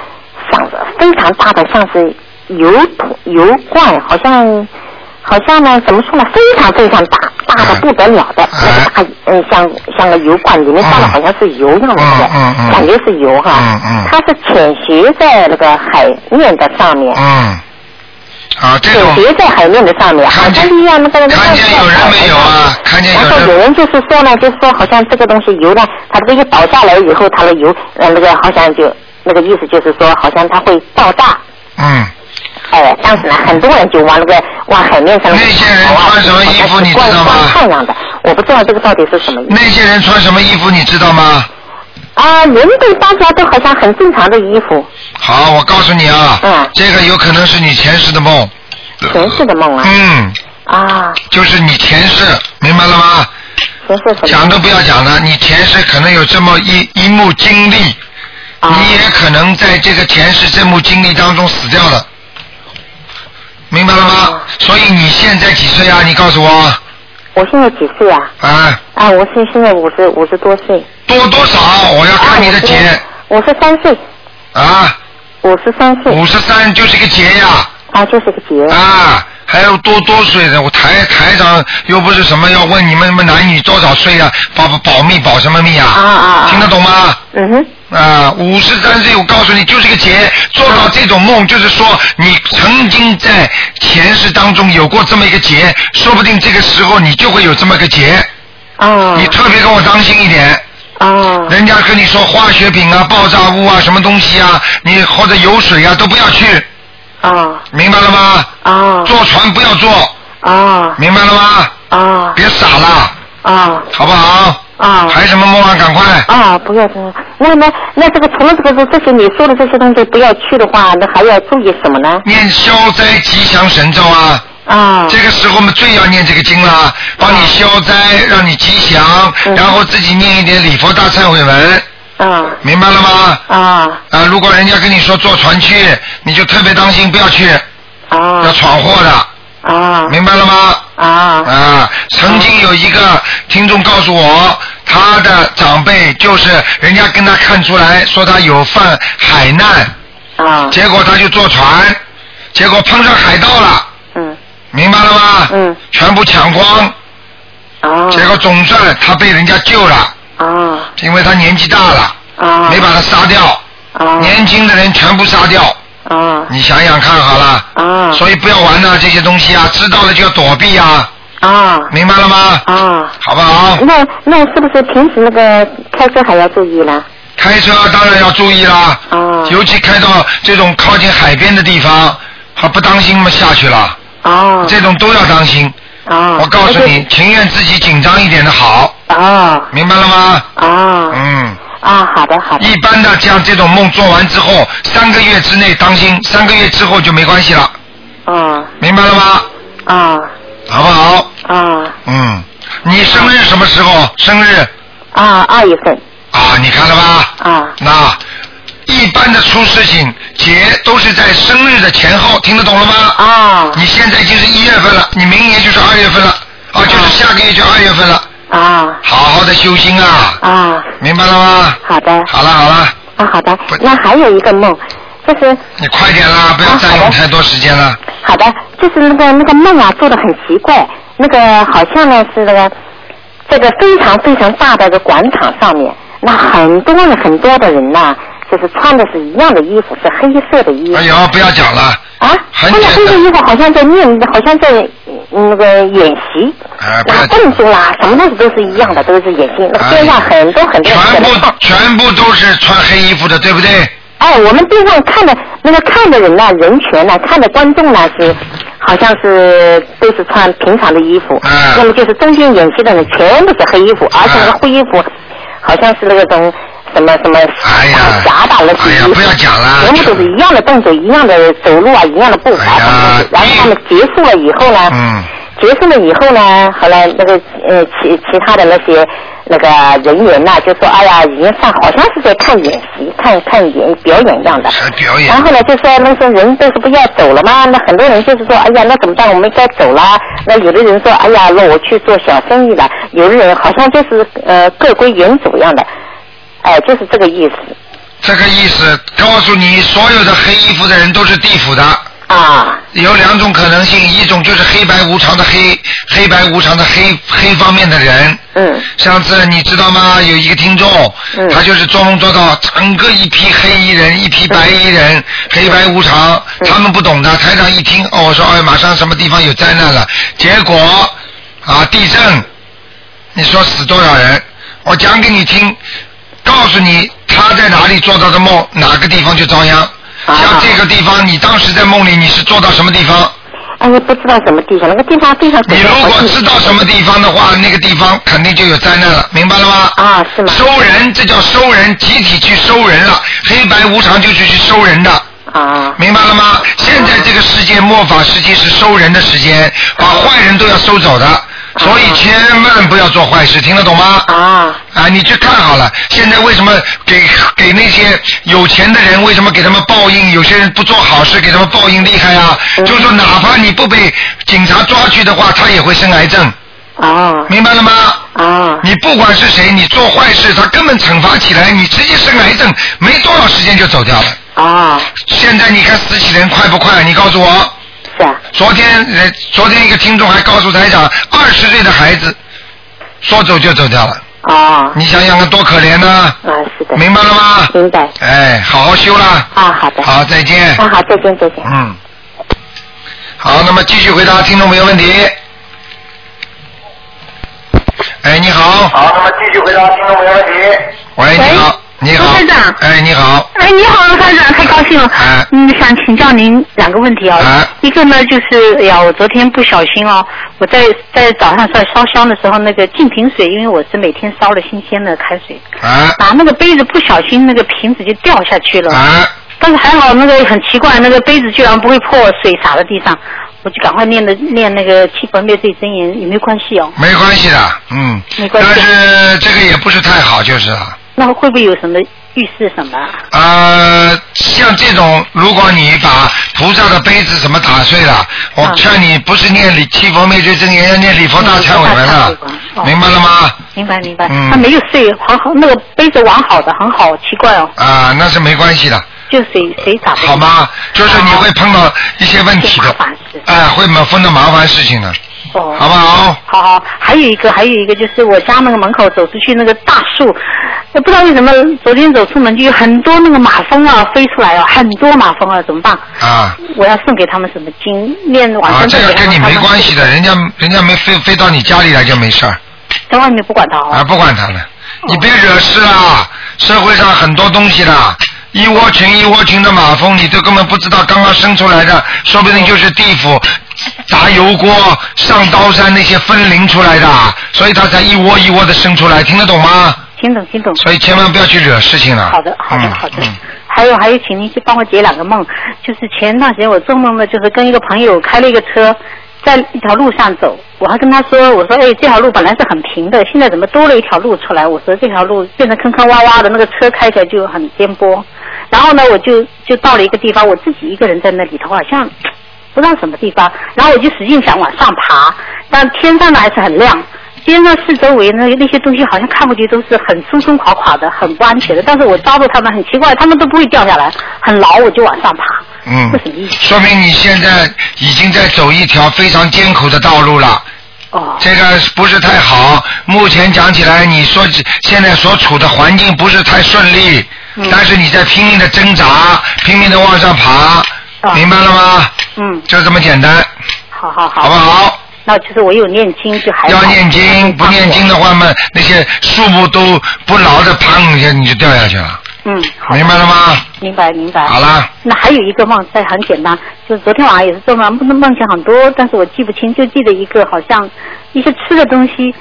像非常大的像是油桶油罐，好像好像呢怎么说呢，非常非常大，大的不得了的、那个大嗯像像个油罐里面装的好像是油一样的。那个，
嗯嗯嗯。
感觉是油哈。
嗯嗯
它是潜斜在那个海面的上面。
嗯，啊，这
潜
种
斜在海面的上面，好
看见
像是像那个那个
看见有人没有啊？看见有
然后有
人。
人就是说呢，就是说好像这个东西油呢，它这个一倒下来以后，它的油呃那个好像就那个意思就是说，好像它会爆炸。
嗯，
哎，当时呢，很多人就往那个往海面上
那些人穿什么衣服你知道吗
光太阳的，我不知道这个到底是什么意思那。
些人穿什么衣服你知道吗？
啊，人对大家都好像很正常的衣服，
好，我告诉你啊，
嗯
这个有可能是你前世的梦。
前世的梦啊。
嗯，
啊，
就是你前世，明白了吗？
前世什么？
讲都不要讲了，你前世可能有这么一一幕经历，
啊
你也可能在这个前世这幕经历当中死掉了，明白了吗
哦？
所以你现在几岁啊？你告诉我
我现在几岁啊？
啊，
啊，我是现在五十五十多岁。
多多少？我要看你的节
我是三岁，
啊，
五十三岁。
五十三就是个节呀
啊，就是个节。
啊。还有多多岁的，我台台长又不是什么要问你们们男女多少岁啊，保保保密保什么密啊？
啊啊啊
听得懂吗？
嗯哼。
啊，五十三岁，我告诉你，就是个劫。做到这种梦，就是说你曾经在前世当中有过这么一个劫，说不定这个时候你就会有这么个劫。
啊。
你特别跟我当心一点。
啊。
人家跟你说化学品啊、爆炸物啊、什么东西啊，你或者有水啊，都不要去，
啊
明白了吗？
啊
坐船不要坐，
啊
明白了吗？
啊
别傻了，
啊
好不好？
啊
还有什么梦啊？赶快！
啊！不要不要。那那那这个除了这个这些你说的这些东西不要去的话，那还要注意什么呢？
念消灾吉祥神咒啊！
啊
这个时候我们最要念这个经了，帮你消灾，让你吉祥，
嗯
然后自己念一点礼佛大忏悔文，
啊
明白了吗？
啊
啊，如果人家跟你说坐船去，你就特别当心，不要去，啊要
啊
闯祸的，
啊
明白了吗？
啊。
啊，曾经有一个听众告诉我，他的长辈就是人家跟他看出来说他有犯海难，
啊。
结果他就坐船，结果碰上海盗了，
嗯。
明白了吗？
嗯。
全部抢光，
啊。
结果总算他被人家救了，
啊。
因为他年纪大了，
啊。
没把他杀掉，
啊。
年轻的人全部杀掉，
啊
你想想看好了。
啊
所以不要玩呐、这些东西啊，知道了就要躲避啊，
啊
明白了吗？
啊！
好不好？
那那是不是平时那个开车还要注意了？
开车当然要注意啦，
啊
尤其开到这种靠近海边的地方，还不当心嘛下去了，
啊
这种都要当心。
啊！
我告诉你，情愿自己紧张一点的好，
啊
明白了吗？
啊
嗯，
啊！好的好的
一般的像这种梦做完之后，三个月之内当心，三个月之后就没关系了，
啊
明白了吗？
啊
好不好？
啊
嗯，你生日什么时候？生日
啊！二月份
啊，你看了吧？
啊
那一般的出事情节都是在生日的前后，听得懂了吗？
啊
你现在已经是一月份了，你明年就是二月份了，啊，就是下个月就二月份了，
啊
好好的修心啊，
啊！
明白了吗？
好的
好了好了，
啊好的。那还有一个梦，就是
你快点啦，不要占用太多时间了。
好的，就是那个那个梦啊，做的很奇怪，那个好像呢是那个这个非常非常大的一个广场上面，那很多很多的人呐、就是穿的是一样的衣服，是黑色的衣服。
哎呦，不要讲了，
啊，穿的黑色衣服好像在念，好像在嗯那个演习，
哎不要
那动作啦，什么东西都是一样的，都是演戏。那个边上很多很多
全部。全部都是穿黑衣服的，对不对？
哎，我们边上看的那个看的人呢，人群呢，看的观众呢是，好像是都是穿平常的衣服，
嗯
那么就是中间演戏的人全部是黑衣服，而且那个灰衣服好像是那个种什么什么
哎呀
夹打了
哎呀
衣服，
不要讲了
全部都是一样的动作，一样的走路啊，一样的步伐然后他们结束了以后呢，
嗯，
结束了以后呢，后来那个呃其其他的那些那个人员呐，就说哎呀，已经上好像是在看演习，看看演表演一样的。
还表演
然。后呢，就说那些人都是不要走了吗？那很多人就是说，哎呀，那怎么办？我们该走了。那有的人说，哎呀，那我去做小生意了。有的人好像就是呃各归原主一样的，哎、就是这个意思
这个意思告诉你，所有的黑衣服的人都是地府的。
啊
有两种可能性，一种就是黑白无常的黑，黑白无常的黑黑方面的人。
嗯
上次你知道吗？有一个听众，
嗯
他就是做梦做到整个一批黑衣人，一批白衣人，黑白无常，
嗯
他们不懂的。台长一听，哦，我说，哎，马上什么地方有灾难了，结果啊，地震，你说死多少人？我讲给你听，告诉你他在哪里做到的梦，哪个地方就遭殃。
啊
像这个地方，你当时在梦里你是做到什么地方？
哎呀，不知道什么地方，那个地方非常
你如果知道什么地方的话，那个地方肯定就有灾难了，明白了吗？
啊是吗？
收人，这叫收人，集体去收人了。黑白无常就是去收人的，
啊
明白了吗？现在这个世界末法时期是收人的时间，把坏人都要收走的，所以千万不要做坏事，听得懂吗？
啊
啊，你去看好了，现在为什么给给那些有钱的人，为什么给他们报应？有些人不做好事，给他们报应厉害啊！
嗯
就是说，哪怕你不被警察抓去的话，他也会生癌症，
啊
明白了吗？
啊
你不管是谁，你做坏事，他根本惩罚起来，你直接生癌症，没多少时间就走掉了。
啊
现在你看死起人快不快？你告诉我，
是啊
昨天呃，昨天一个听众还告诉台长，二十岁的孩子说走就走掉了，
啊
你想想看多可怜呢、
啊是的，
明白了吗？
明白
哎，好好修啦。
啊好的
好，再见。
啊好再见再见。
嗯。好，那么继续回答听众朋友问题。哎，你好。
好，那么继续回答听众朋友问题。
喂，你好。你好
卢台长，
哎，你好，
哎，你好，卢台长，太高兴了。
哎
嗯，想请教您两个问题啊。
哎
一个呢，就是哎呀，我昨天不小心哦，我在在早上在烧香的时候，那个净瓶水，因为我是每天烧了新鲜的开水，
啊
拿那个杯子不小心那个瓶子就掉下去了。
啊，
但是还好，那个很奇怪，那个杯子居然不会破，水洒在地上，我就赶快念的念那个七佛灭罪真言，有没有关系哦？
没关系的，嗯，
没关系
但是这个也不是太好，就是了。
那会不会有什么预示什么？啊？
呃，像这种，如果你把菩萨的杯子什么打碎了，我
啊
劝你不是念礼七佛灭罪真言，要念礼佛大忏悔文了。明白了吗？
明白明白，
嗯。
它没有碎，很好，那个杯子完好的，很好，奇怪哦，
啊，那是没关系的，
就谁谁打。
好吗？就是你会碰到一些问题的。
麻烦事，
哎，会碰到麻烦事情的，
哦，
好不好？
好好，还有一个，还有一个就是我家那个门口走出去那个大树，也不知道为什么昨天走出门就有很多那个马蜂啊飞出来哦，很多马蜂啊，怎么办？
啊
我要送给他们什么经？念往
啊，
生咒
这个跟你没关系的，人家人家没飞飞到你家里来就没事儿
在外面不管他哦。
啊，不管他了，你别惹事啦。社会上很多东西啦，一窝群一窝群的马蜂，你都根本不知道刚刚生出来的，说不定就是地府砸油锅、上刀山那些分灵出来的，所以它才一窝一窝的生出来，听得懂吗？
听懂听懂。
所以千万不要去惹事情了。
好的，好的，
嗯
好的
嗯。
还有还有，请您去帮我解两个梦。就是前段时间我做梦呢，就是跟一个朋友开了一个车，在一条路上走，我还跟他说，我说，哎，这条路本来是很平的，现在怎么多了一条路出来？我说这条路变成坑坑洼洼的，那个车开起来就很颠簸。然后呢，我就就到了一个地方，我自己一个人在那里头，好像不知道什么地方，然后我就使劲想往上爬，但天上呢还是很亮。边上四周围那那些东西好像看过去都是很松松垮垮的，很不安全的。但是我抓住它们很奇怪，它们都不会掉下来，很牢，我就往上爬。
嗯
这什么意思？
说明你现在已经在走一条非常艰苦的道路了。
哦，
这个不是太好。目前讲起来，你说现在所处的环境不是太顺利，
嗯
但是你在拼命的挣扎，拼命的往上爬，
啊
明白了吗？
嗯，
就这么简单，
好好好。
好不好？
那就是我有念经就还好
要念经，不念经的话嘛，那些树木都不牢的，砰一下你就掉下去了，
嗯，好，
明白了吗？
明白明白。
好了，
那还有一个梦，这很简单，就是昨天晚上也是做梦，梦梦见很多，但是我记不清，就记得一个好像一些吃的东西，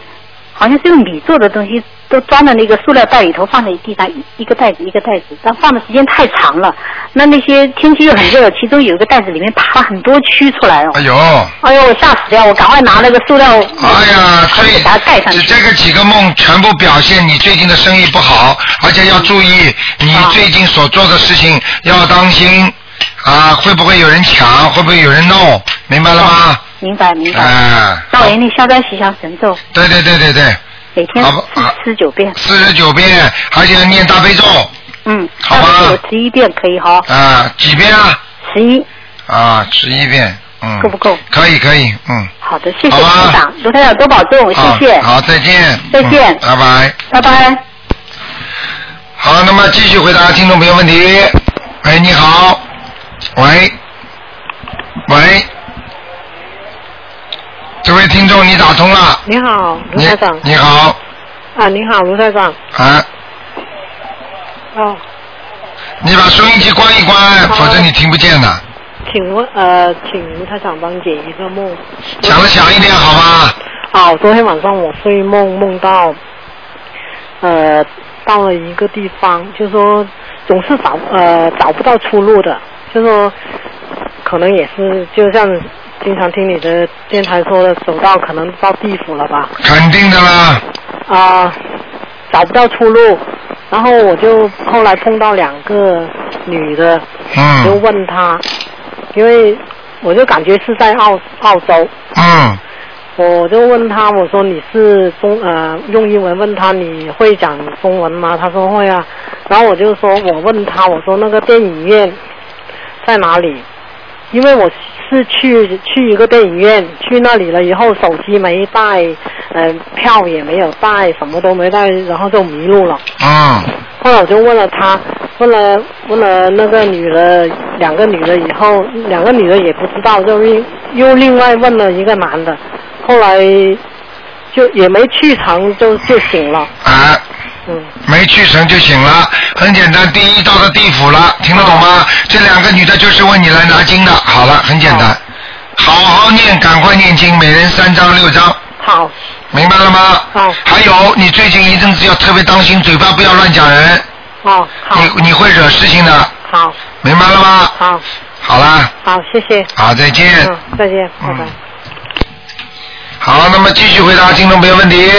好像是用米做的东西，都装在那个塑料袋里头，放在地上一一个袋子一个袋子，但放的时间太长了，那那些天气又很热，其中有一个袋子里面爬了很多蛆出来哦。
哎呦。
哎呦，我吓死掉！我赶快拿那个塑料，
哎呀，所以
把它盖上去。
这个几个梦全部表现你最近的生意不好，而且要注意你
啊
最近所做的事情要当心啊，会不会有人抢，会不会有人弄，明白了吗？
明白明白。
哎，
那我给你消灾吉祥神咒，
对对对对对，
每天四十九遍。
四十九遍，而且要念大悲咒
嗯，
好吧
有十一遍可以哈，
啊，几遍啊？
十一
啊，十一遍，嗯，
够不够？
可以可以，嗯，
好的，谢谢
好吧
台长，卢台长多保重，谢谢，
好，再见，
再见
嗯拜拜。
拜拜。
好，那么继续回答听众朋友问题。喂，你好，喂，喂，这位听众你打通了，
你好，卢
你
台长。
你好，
啊，你好，卢台长。
啊，
哦，
你把收音机关一关，
好
否则你听不见的。
请问呃，请卢台长帮解一个梦。
讲的响一点好吗？
啊，昨天晚上我睡梦梦到，呃，到了一个地方，就是说总是找呃找不到出路的，就是说可能也是就像经常听你的电台说的，走到可能到地府了吧。
肯定的啦，
啊、找不到出路，然后我就后来碰到两个女的，就
嗯
问她，因为我就感觉是在澳澳洲，
嗯
我就问她，我说你是中呃用英文问她你会讲中文吗？她说会啊，然后我就说我问她，我说那个电影院在哪里？因为我是去去一个电影院，去那里了以后手机没带，呃票也没有带，什么都没带，然后就迷路了。
嗯
后来我就问了他，问了问了那个女的，两个女的以后，两个女的也不知道，就另又另外问了一个男的，后来就也没去成就就醒了。
啊
嗯。
没去成就行了，很简单，第一到了地府了，听得懂吗？这两个女的就是为你来拿经的，好了，很简单，好好念，赶快念经，每人三张六张，
好，
明白了吗？
好。
还有，你最近一阵子要特别当心，嘴巴不要乱讲人，
哦，好，
你你会惹事情的，
好，
明白了吗？
好，
好啦，
好，谢谢。
好，再见。
嗯，再见，拜拜。
好，那么继续回答听众朋友问题。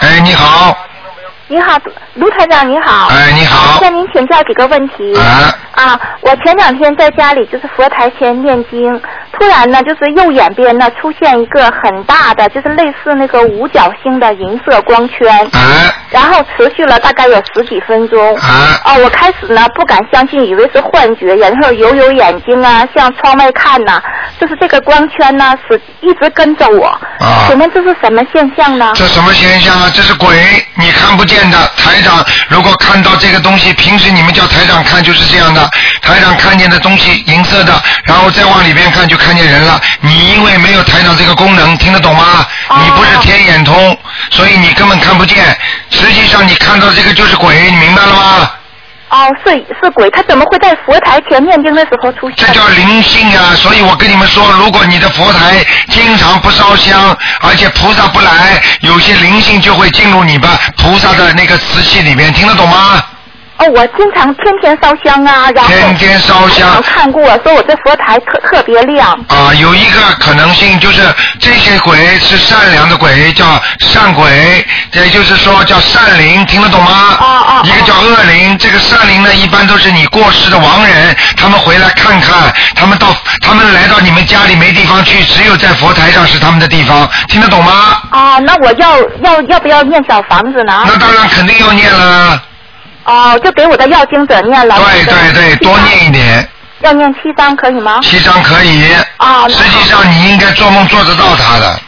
哎，你好，
你好，卢台长，你好。
哎你好
向您请教几个问题。
啊。
啊，我前两天在家里就是佛台前念经，突然呢，就是右眼边呢出现一个很大的，就是类似那个五角星的银色光圈。
啊。
然后持续了大概有十几分钟。
啊。
哦，我开始呢不敢相信，以为是幻觉，然后揉揉眼睛啊，向窗外看呐、就是这个光圈呢是一直跟着我。
啊
请问这是什么现象呢？
这什么现象啊？这是鬼，你看不见的。台长如果看到这个东西，平时你们叫台长看就是这样的，台长看见的东西银色的，然后再往里边看就看见人了。你因为没有台长这个功能，听得懂吗？你不是天眼通，所以你根本看不见。实际上你看到这个就是鬼，你明白了吗？
哦，是是鬼，他怎么会在佛台前念经的时候出现？
这叫灵性啊、所以我跟你们说，如果你的佛台经常不烧香，而且菩萨不来，有些灵性就会进入你吧菩萨的那个瓷器里面，听得懂吗？
哦，我经常天天烧香啊，然后
天天烧香
我看过，说我这佛台特特别亮。
啊，有一个可能性就是这些鬼是善良的鬼，叫善鬼，也就是说叫善灵，听得懂吗？
哦
一个叫恶灵，这个善灵呢，一般都是你过世的亡人，他们回来看看，他们到他们来到你们家里没地方去，只有在佛台上是他们的地方，听得懂吗？
啊，那我要要要不要念小房子呢？
那当然肯定要念了，
哦，就给我的要经者念了。
对对对，多念一点，
要念七章可以吗？
七张可以。
啊，那
实际上你应该做梦做得到他的。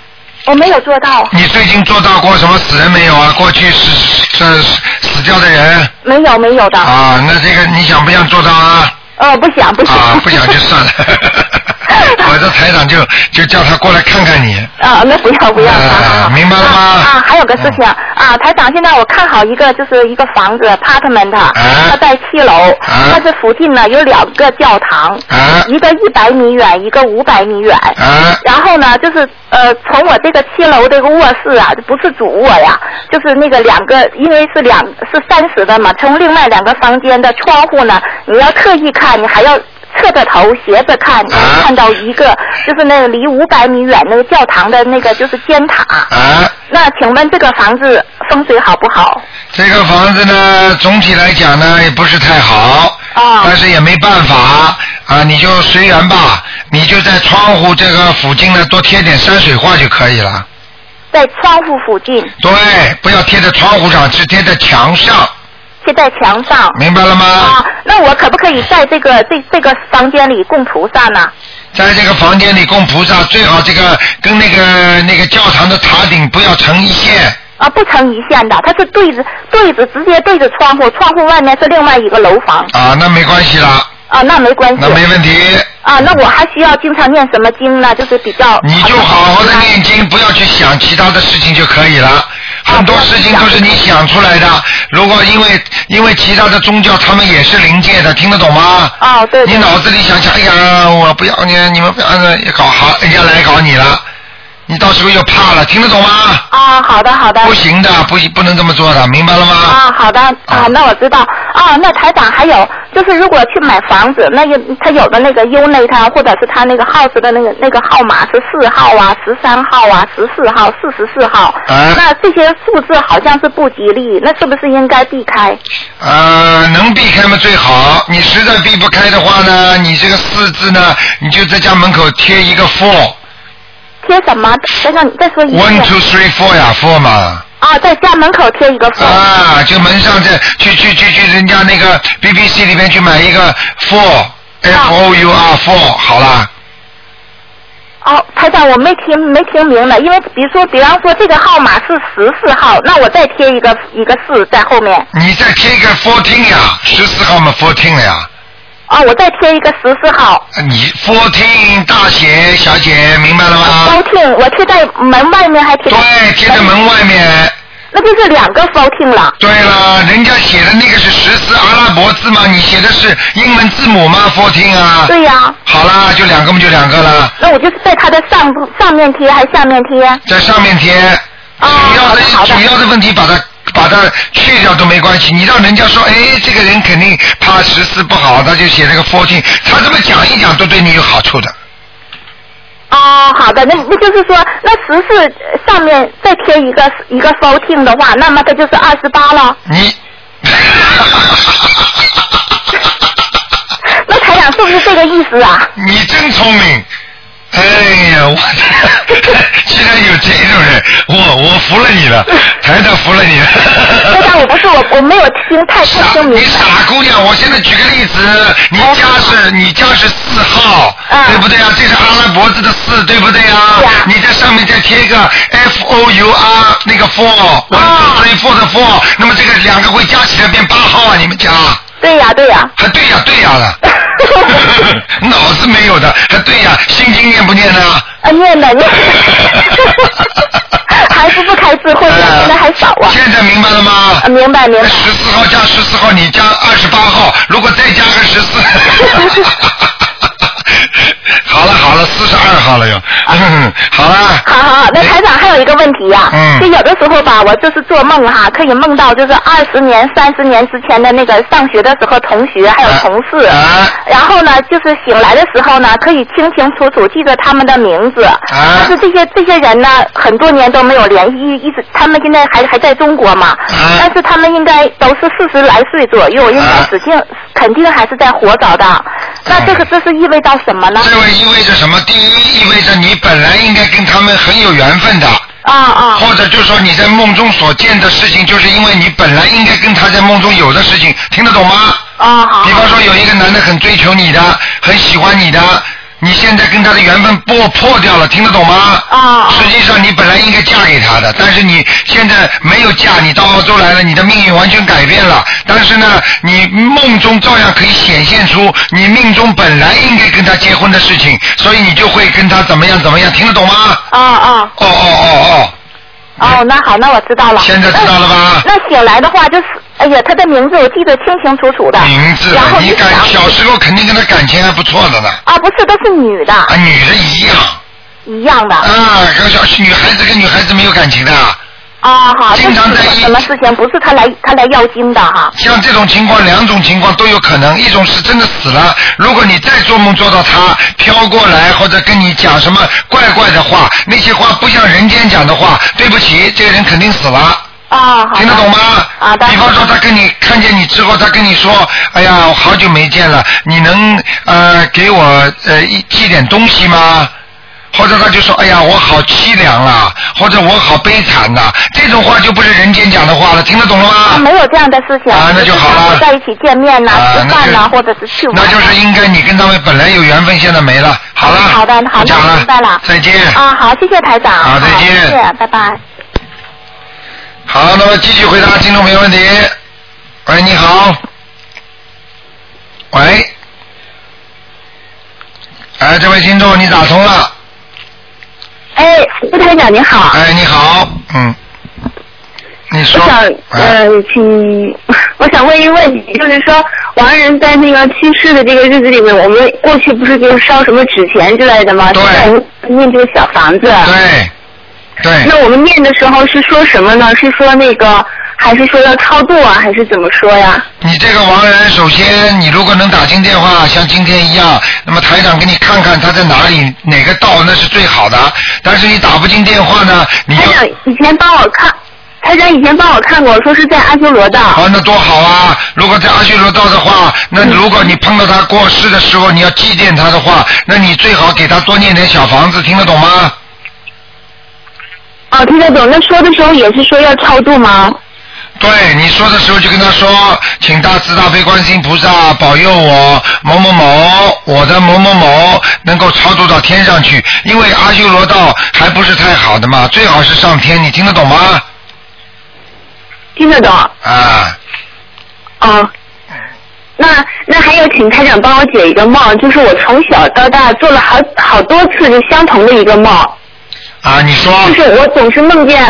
我没有做到，
你最近做到过什么死人没有啊？过去是是死掉的人
没有没有的。
啊，那这个你想不想做到啊？
呃，不想不想。
啊，不想就算了。我这台长就就叫他过来看看你。
啊，那不要不要。
啊，明白了吗？
啊，还有个事情啊，台长，现在我看好一个就是一个房子 apartment，它在七楼，但是附近呢有两个教堂，一个一百米远，一个五百米远。然后呢，就是呃，从我这个七楼这个卧室啊，不是主卧呀，就是那个两个，因为是两是三室的嘛，从另外两个房间的窗户呢，你要特意看，你还要。侧着头斜着看，你能看到一个，就是那个离五百米远那个教堂的那个就是尖塔。
啊。
那请问这个房子风水好不好？
这个房子呢，总体来讲呢，也不是太好。
啊。
但是也没办法啊，你就随缘吧。你就在窗户这个附近呢，多贴点山水画就可以了。
在窗户附近，
对，不要贴在窗户上，只贴在墙上。
贴在墙上。
明白了吗？
啊，那我可不可以在这个这这个房间里供菩萨呢？
在这个房间里供菩萨，最好这个跟那个那个教堂的塔顶不要成一线。
啊，不成一线的，它是对着对着直接对着窗户，窗户外面是另外一个楼房。
啊，那没关系啦，
啊，那没关系。
那没问题。
啊，那我还需要经常念什么经呢？就是比较。
你就好好的念经，不要去想其他的事情就可以了。很多事情都是你想出来的。如果因为因为其他的宗教，他们也是灵界的，听得懂吗？
哦，对。
你脑子里想想，哎呀，我不要你，你们不要搞好，人家来搞你了，你到时候又怕了，听得懂吗？
啊，好的好的。
不行的，不不能这么做的，明白了吗？
啊，好的啊，那我知道啊。那台长还有就是，如果去买房子，那个他有的那个 Unit 啊或者是他那个 house 的那个那个号码是四号啊、十三号啊、十四号、四十四号，
啊
那这些数字好像是不吉利，那是不是应该避开？
呃，能避开嘛最好。你实在避不开的话呢，你这个四字呢，你就在家门口贴一个 four。
贴什么？再让你再说一遍。
One two three four 呀，four 嘛。
啊，在家门口贴一个 four。
啊，就门上这去去去去人家那个 BBC 里面去买一个 four，F O U R four，好啦。
哦，台长，我没听没听明白，因为比如说，比方说这个号码是十四号，那我再贴一个一个四在后面。
你再贴一个 fourteen 呀，十四号嘛 fourteen 了呀。
哦，我再贴一个十四号。
你 fourteen 大写小姐，明白了吗
？fourteen，我贴在门外面还贴在。
对，贴在门外面。
那就是两个 fourteen 了。
对了，人家写的那个是十四阿拉伯字嘛，你写的是英文字母吗？fourteen 啊。
对呀、
好啦，就两个嘛，就两个了，
那我就是在它的上部上面贴还是下面贴？
在上面贴。主要的主要的问题把它把它去掉都没关系，你让人家说，哎，这个人肯定怕十四不好，他就写这个 fourteen，他这么讲一讲都对你有好处的。
哦，好的，那那就是说，那十四上面再贴一个一个 fourteen 的话，那么它就是二十八了。
你。
那台长是不是这个意思啊？
你真聪明。哎呀，我竟 然有这种人，我我服了你了，台长服了你了。
台长，我不是我我没有听太太听明白。
你傻姑娘，我现在举个例子，你家是你家是四号，对不对啊？这是阿拉伯字的四，对不对啊？你在上面再贴一个 F O U R 那个 four，one two three four 的 four，那么这个两个会加起来变八号啊？你们家？
对呀对呀。
还对呀对呀了，脑子没有的，还对呀，心经念不念呢？
啊，念的念。还是不开智慧呀，现在还少啊。
现在明白了吗？
啊，明白明白。
十四号加十四号，你加二十八号，如果再加个十四，好了好了，四十二号了又，好了。
好好好，那台长还有一个问题呀、
嗯。
就有的时候吧，我就是做梦哈，可以梦到就是二十年、三十年之前的那个上学的时候同学还有同事，然后呢，就是醒来的时候呢，可以清清楚楚记得他们的名字，但是这些这些人呢，很多年都没有联系，一一直他们现在还还在中国嘛，但是他们应该都是四十来岁左右，应该指定肯定还是在活着的，那这个这是意味到什么呢？
这位意味着什么？第一，意味着你本来应该跟他们很有缘分的。
啊啊。
或者就说你在梦中所见的事情，就是因为你本来应该跟他在梦中有的事情，听得懂吗？
啊好。
比方说有一个男的很追求你的，很喜欢你的，你现在跟他的缘分破破掉了，听得懂吗？
啊。
实际上你本来应该嫁给他的，但是你现在没有嫁，你到澳洲来了，你的命运完全改变了。但是呢，你梦中照样可以显现出你命中本来应该跟他结婚的事情，所以你就会跟他怎么样怎么样，听得懂吗？
啊啊。
哦哦哦
哦，那好，那我知道了。
现在知道了吧
那？那醒来的话，就是，哎呀，他的名字我记得清清楚楚的。
名字
然后，
你感小时候肯定跟他感情还不错的呢。
啊，不是，都是女的。
啊，女的一样。
一样的。
啊，跟小女孩子跟女孩子没有感情的。
啊，好，
经常在
什么事情？不是他来，他来要经的哈。
像这种情况，两种情况都有可能。一种是真的死了，如果你再做梦做到他飘过来，或者跟你讲什么怪怪的话，那些话不像人间讲的话，对不起，这个人肯定死了。
啊，好。
听得懂吗？
啊，
比方说，他跟你看见你之后，他跟你说：“哎呀，我好久没见了，你能呃给我呃一寄点东西吗？”或者他就说：“哎呀，我好凄凉啊，或者我好悲惨呐、这种话就不是人间讲的话了，听得懂了吗？
啊，没有这样的事情。
啊那就好了
在一起见面呐、
啊
吃饭呐、或者是去玩。
那就是应该你跟他们本来有缘分，现在没了。好了，
好的，好的，
不讲了，
明白了。
再见。
啊，好，谢谢台长。
好再见
谢谢，拜拜。
好，那么继续回答听众朋友问题。喂，你好。喂。哎，这位听众，你打通了。
哎，副台长你好。
哎，你好，嗯。你说。
我想呃，请 我想问一个问题，就是说亡人在那个去世的这个日子里面，我们过去不是就是烧什么纸钱之类的吗？对。我们念这个小房子。
对。对。
那我们念的时候是说什么呢？是说那个，还是说要超度啊，还是怎么说呀？
你这个亡人，首先你如果能打进电话，像今天一样，那么台长给你看看他在哪里，哪个道那是最好的。但是你打不进电话呢，你要
台长以前帮我看，台长以前帮我看过，说是在阿修罗道。
啊，那多好啊！如果在阿修罗道的话，那如果你碰到他过世的时候，你要祭奠他的话，那你最好给他多念点小房子，听得懂吗？
哦，听得懂。那说的时候也是说要超度吗？
对，你说的时候就跟他说，请大慈大悲观世音菩萨保佑我某某某，我的某某某能够超度到天上去，因为阿修罗道还不是太好的嘛，最好是上天，你听得懂吗？
听得懂。
啊，
哦。那那还
有请台长帮我解一个梦，就是我从小到大做了好好多次就相同的一个梦。
啊，你说。
就是我总是梦见，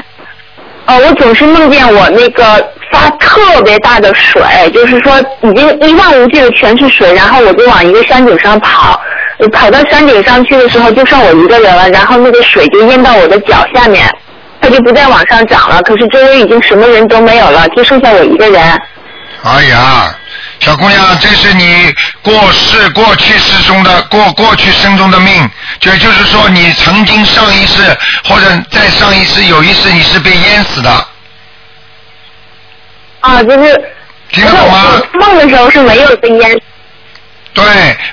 呃，我总是梦见我那个发特别大的水，就是说已经一望无际的全是水，然后我就往一个山顶上跑，跑到山顶上去的时候就剩我一个人了，然后那个水就淹到我的脚下面，它就不再往上涨了，可是周围已经什么人都没有了，就剩下我一个人。
哎呀，小姑娘，这是你过世过去世中的过过去生中的命，也就是说，你曾经上一世或者再上一世有一世你是被淹死的。
啊，就是。
听得懂吗？
梦的时候是没有被淹。
对，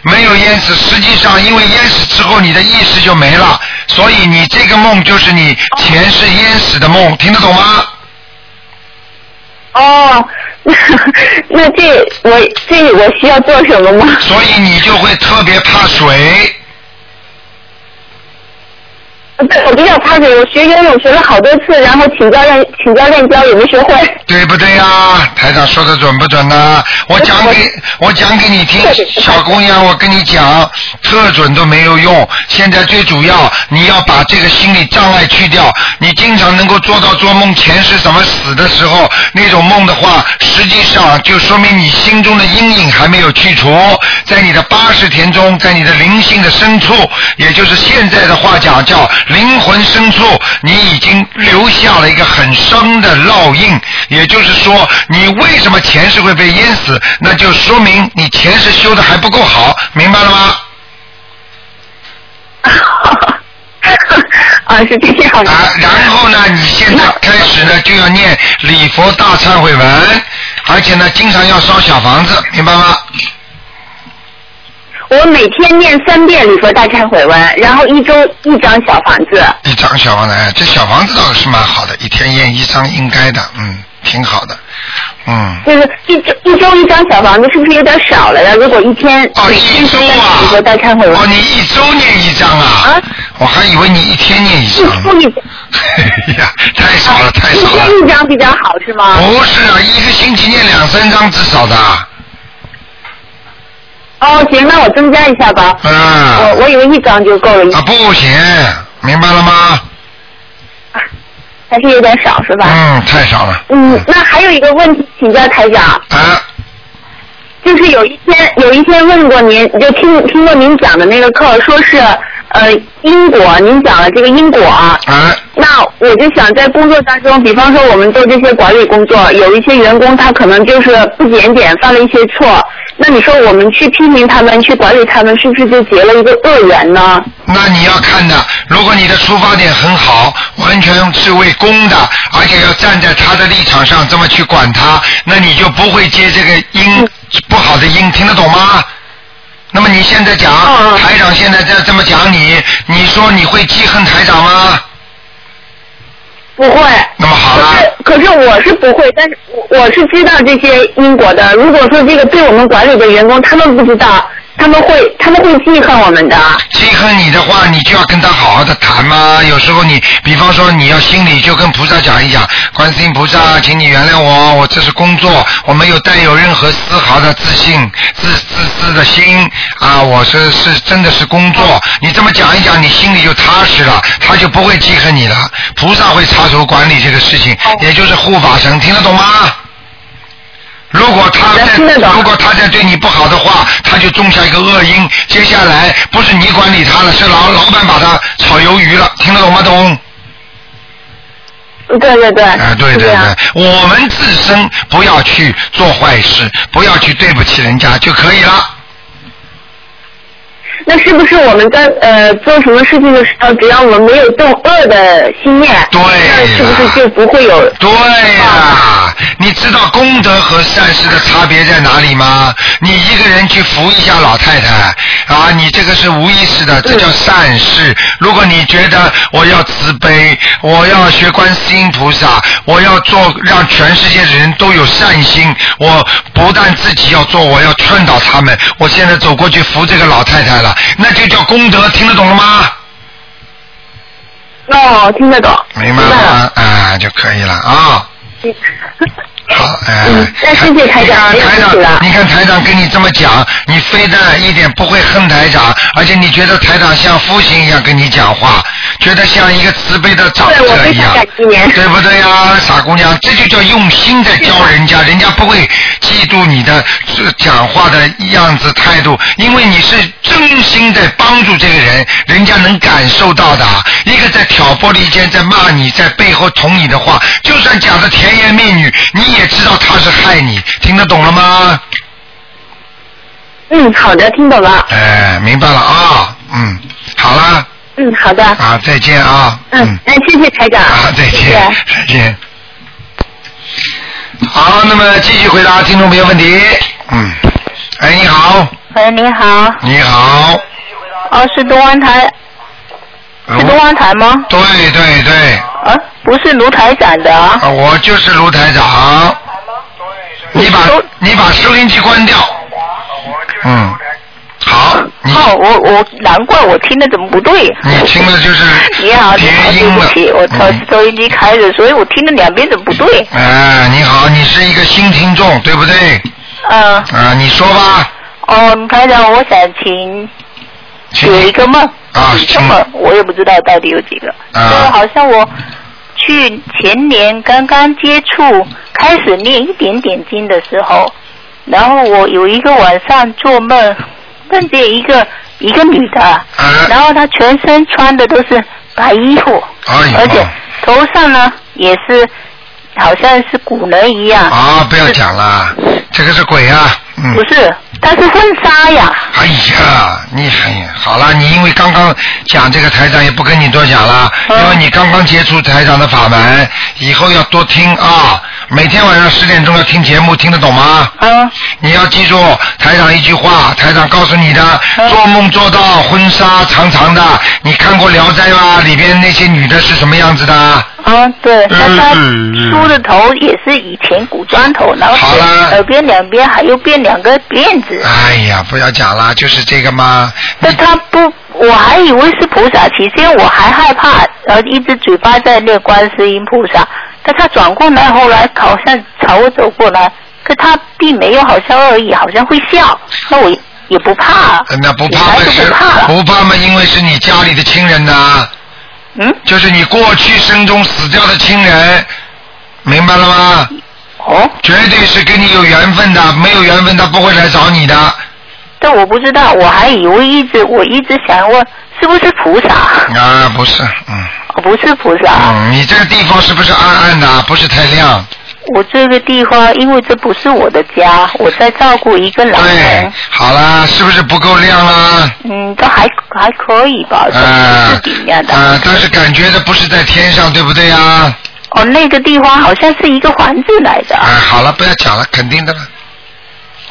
没有淹死。实际上，因为淹死之后，你的意识就没了，所以你这个梦就是你前世淹死的梦，听得懂吗？
哦，那这我这我需要做什么吗？
所以你就会特别怕水。
对，我比较怕水，我学游泳学了好多次，然后请教练请教练教也没学会。
对不对呀？台长说的准不准呢？我讲给 我讲给你听，小姑娘，我跟你讲，特准都没有用。现在最主要，你要把这个心理障碍去掉。你经常能够做到做梦前世怎么死的时候那种梦的话，实际上就说明你心中的阴影还没有去除，在你的八十田中，在你的灵性的深处，也就是现在的话讲叫灵魂深处，你已经留下了一个很深的烙印。也就是说，你为什么前世会被淹死？那就说明你前世修的还不够好，明白了吗？
啊，是这样的。
啊，然后呢，你现在开始呢就要念礼佛大忏悔文，而且呢，经常要烧小房子，明白吗？
我每天念三遍礼佛大忏悔文，然后一周一张小房子。
一张小房子，哎，这小房子倒是蛮好的，一天念一张应该的，嗯，挺好的，嗯。
就是一周一周一张小房子，是不是有点少了呀？如果一天
哦，一周啊。
礼佛大忏悔文。
哦，你一周念一张啊？
啊。
我还以为你一天念一张。
一周一张。
哎 呀，太少了，太少了。
一天一张比较好是吗？
不是啊，一个星期念两三张至少的。
哦，行，那我增加一下吧。
嗯。
我我以为一张就够了。
啊，不行，明白了吗？
还是有点少是吧？
嗯，太少了。
嗯，那还有一个问题请教台长。
啊。
就是有一天有一天问过您，就听听过您讲的那个课，说是呃因果，您讲了这个因果。
啊。
那我就想在工作当中，比方说我们做这些管理工作，有一些员工他可能就是不检点，犯了一些错。那你说我们去批评他们，去管理他们，是不是就结了一个恶缘呢？
那你要看的，如果你的出发点很好，完全是为公的，而且要站在他的立场上这么去管他，那你就不会接这个因不好的因，听得懂吗？那么你现在讲台长现在在这么讲你，你说你会记恨台长吗？
不会。
那么好了。
可是可是我是不会，但是我我是知道这些因果的。如果说这个对我们管理的员工他们不知道，他们会他们会记恨我们的。
记恨你的话，你就要跟他好好的谈嘛。有时候你，比方说你要心里就跟菩萨讲一讲，观世音菩萨，请你原谅我，我这是工作，我没有带有任何丝毫的自信、自自私的心啊，我是是真的是工作。你这么讲一讲，你心里就踏实了，他就不会记恨你了。菩萨会插手管理这个事情，也就是护法神，听得懂吗？如果他在如果他在对你不好的话，他就种下一个恶因。接下来不是你管理他了，是老老板把他炒鱿鱼了。听得懂吗？懂？
对对对。
啊，对对对，我们自身不要去做坏事，不要去对不起人家就可以了。
那是不是我们在呃做什么事情的时候，只要我们没有动恶的心念，
对
那是不是就不会有？
对呀，你知道功德和善事的差别在哪里吗？你一个人去扶一下老太太啊，你这个是无意识的，这叫善事。如果你觉得我要慈悲，我要学观世音菩萨，我要做让全世界的人都有善心，我不但自己要做，我要劝导他们。我现在走过去扶这个老太太了。那就叫功德，听得懂了吗？
哦，听得懂。
明白了吗？啊，就可以了啊。好，哎，
嗯那谢谢台长
台长，你看台长跟你这么讲，你非但一点不会恨台长，而且你觉得台长像父亲一样跟你讲话，觉得像一个慈悲的长者一样对不对呀，傻姑娘？这就叫用心在教人家，人家不会嫉妒你的这讲话的样子态度，因为你是真心在帮助这个人，人家能感受到的。一个在挑拨离间、在骂你、在背后捅你的话，就算讲的甜言蜜语，你也知道他是害你，听得懂了吗？
嗯，好的，听懂了。
哎，明白了啊，嗯，好了，
嗯，好的。
啊，再见啊，
嗯，那谢谢台长。
啊，再
谢谢
见，再见。好，那么继续回答听众朋友问题。嗯，哎，你好，
喂，你好，
你好，
哦，是东湾台，是东湾台吗？
对对对，
啊，不是卢台长的啊。
啊我就是卢台长。你把你把收音机关掉。嗯，好，你
哦，我我难怪我听的怎么不对。
你听的就是
你好，你好，对不起，我
嗯
收收音机开着，所以我听的两边怎么不对？
哎，你好，你是一个新听众，对不对？
嗯。
啊，你说吧。
哦，卢台长，我想请有一个梦。
啊，
几个梦，我也不知道到底有几个。
啊
就好像我去前年刚刚接触，开始念一点点经的时候，然后我有一个晚上做梦，梦见一个一个女的，
啊
然后她全身穿的都是白衣服，
哎
而且头上呢也是好像是古人一样。
啊，不要讲了，这个是鬼啊，嗯。
不是，她是婚纱呀。
哎呀，你哎呀，好了，你因为刚刚讲这个台长也不跟你多讲了，
嗯
因为你刚刚接触台长的法门，以后要多听啊，每天晚上十点钟要听节目，听得懂吗？
嗯。
你要记住台长一句话，台长告诉你的，
嗯
做梦做到婚纱长长的，你看过《聊斋》吗？里边那些女的是什么样子的？
啊，对，那他
嗯嗯
梳的头也是以前古装头，然后耳边两边还有编两个辫子。
哎呀，不要讲了，就是这个嘛。
但他不，我还以为是菩萨，起先我还害怕，然后一直嘴巴在念观世音菩萨，但他转过来，后来好像朝我走过来，可他并没有好像恶意，好像会笑，那我也不怕。
那不怕
不怕了。
不怕嘛？因为是你家里的亲人呐、
嗯。
就是你过去生中死掉的亲人，明白了吗？
哦。
绝对是跟你有缘分的，没有缘分他不会来找你的。
但我不知道，我还以为一直我一直想问是不是菩萨，
啊，不是，嗯。
不是菩萨。
嗯，你这个地方是不是暗暗的，不是太亮？
我这个地方，因为这不是我的家，我在照顾一个老人。
好啦，是不是不够亮啦？
嗯，都还还可以吧，
啊
是顶面的。
啊，但是感觉的不是在天上，对不对呀？
哦，那个地方好像是一个房子来的。
啊，好了，不要讲了，肯定的了。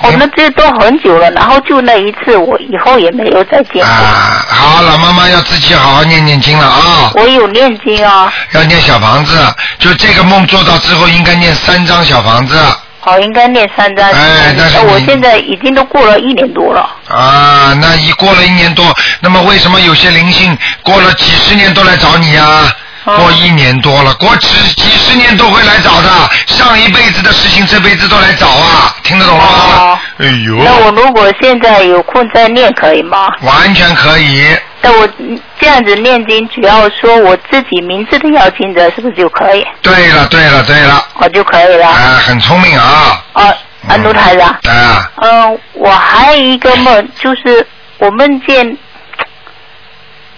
我们这都很久了，然后就那一次，我以后也没有再见过。
啊，好，老妈妈要自己好好念念经了啊。
我有念经啊，
要念小房子，就这个梦做到之后，应该念三张小房子
好，应该念三张。
哎但是你
我现在已经都过了一年多了。
啊。那一过了一年多，那么为什么有些灵性过了几十年都来找你啊？过一年多了，过几几十年都会来找的，上一辈子的事情这辈子都来找啊，听得懂了吗？哎呦，
那我如果现在有空再念可以吗？
完全可以。
那我嗯这样子念经，只要说我自己名字的要经者，是不是就可以？
对了，对了，对了，
我就可以了。
啊，很聪明啊。
啊，安，卢台长。
啊。
嗯，我还有一个梦，就是我梦见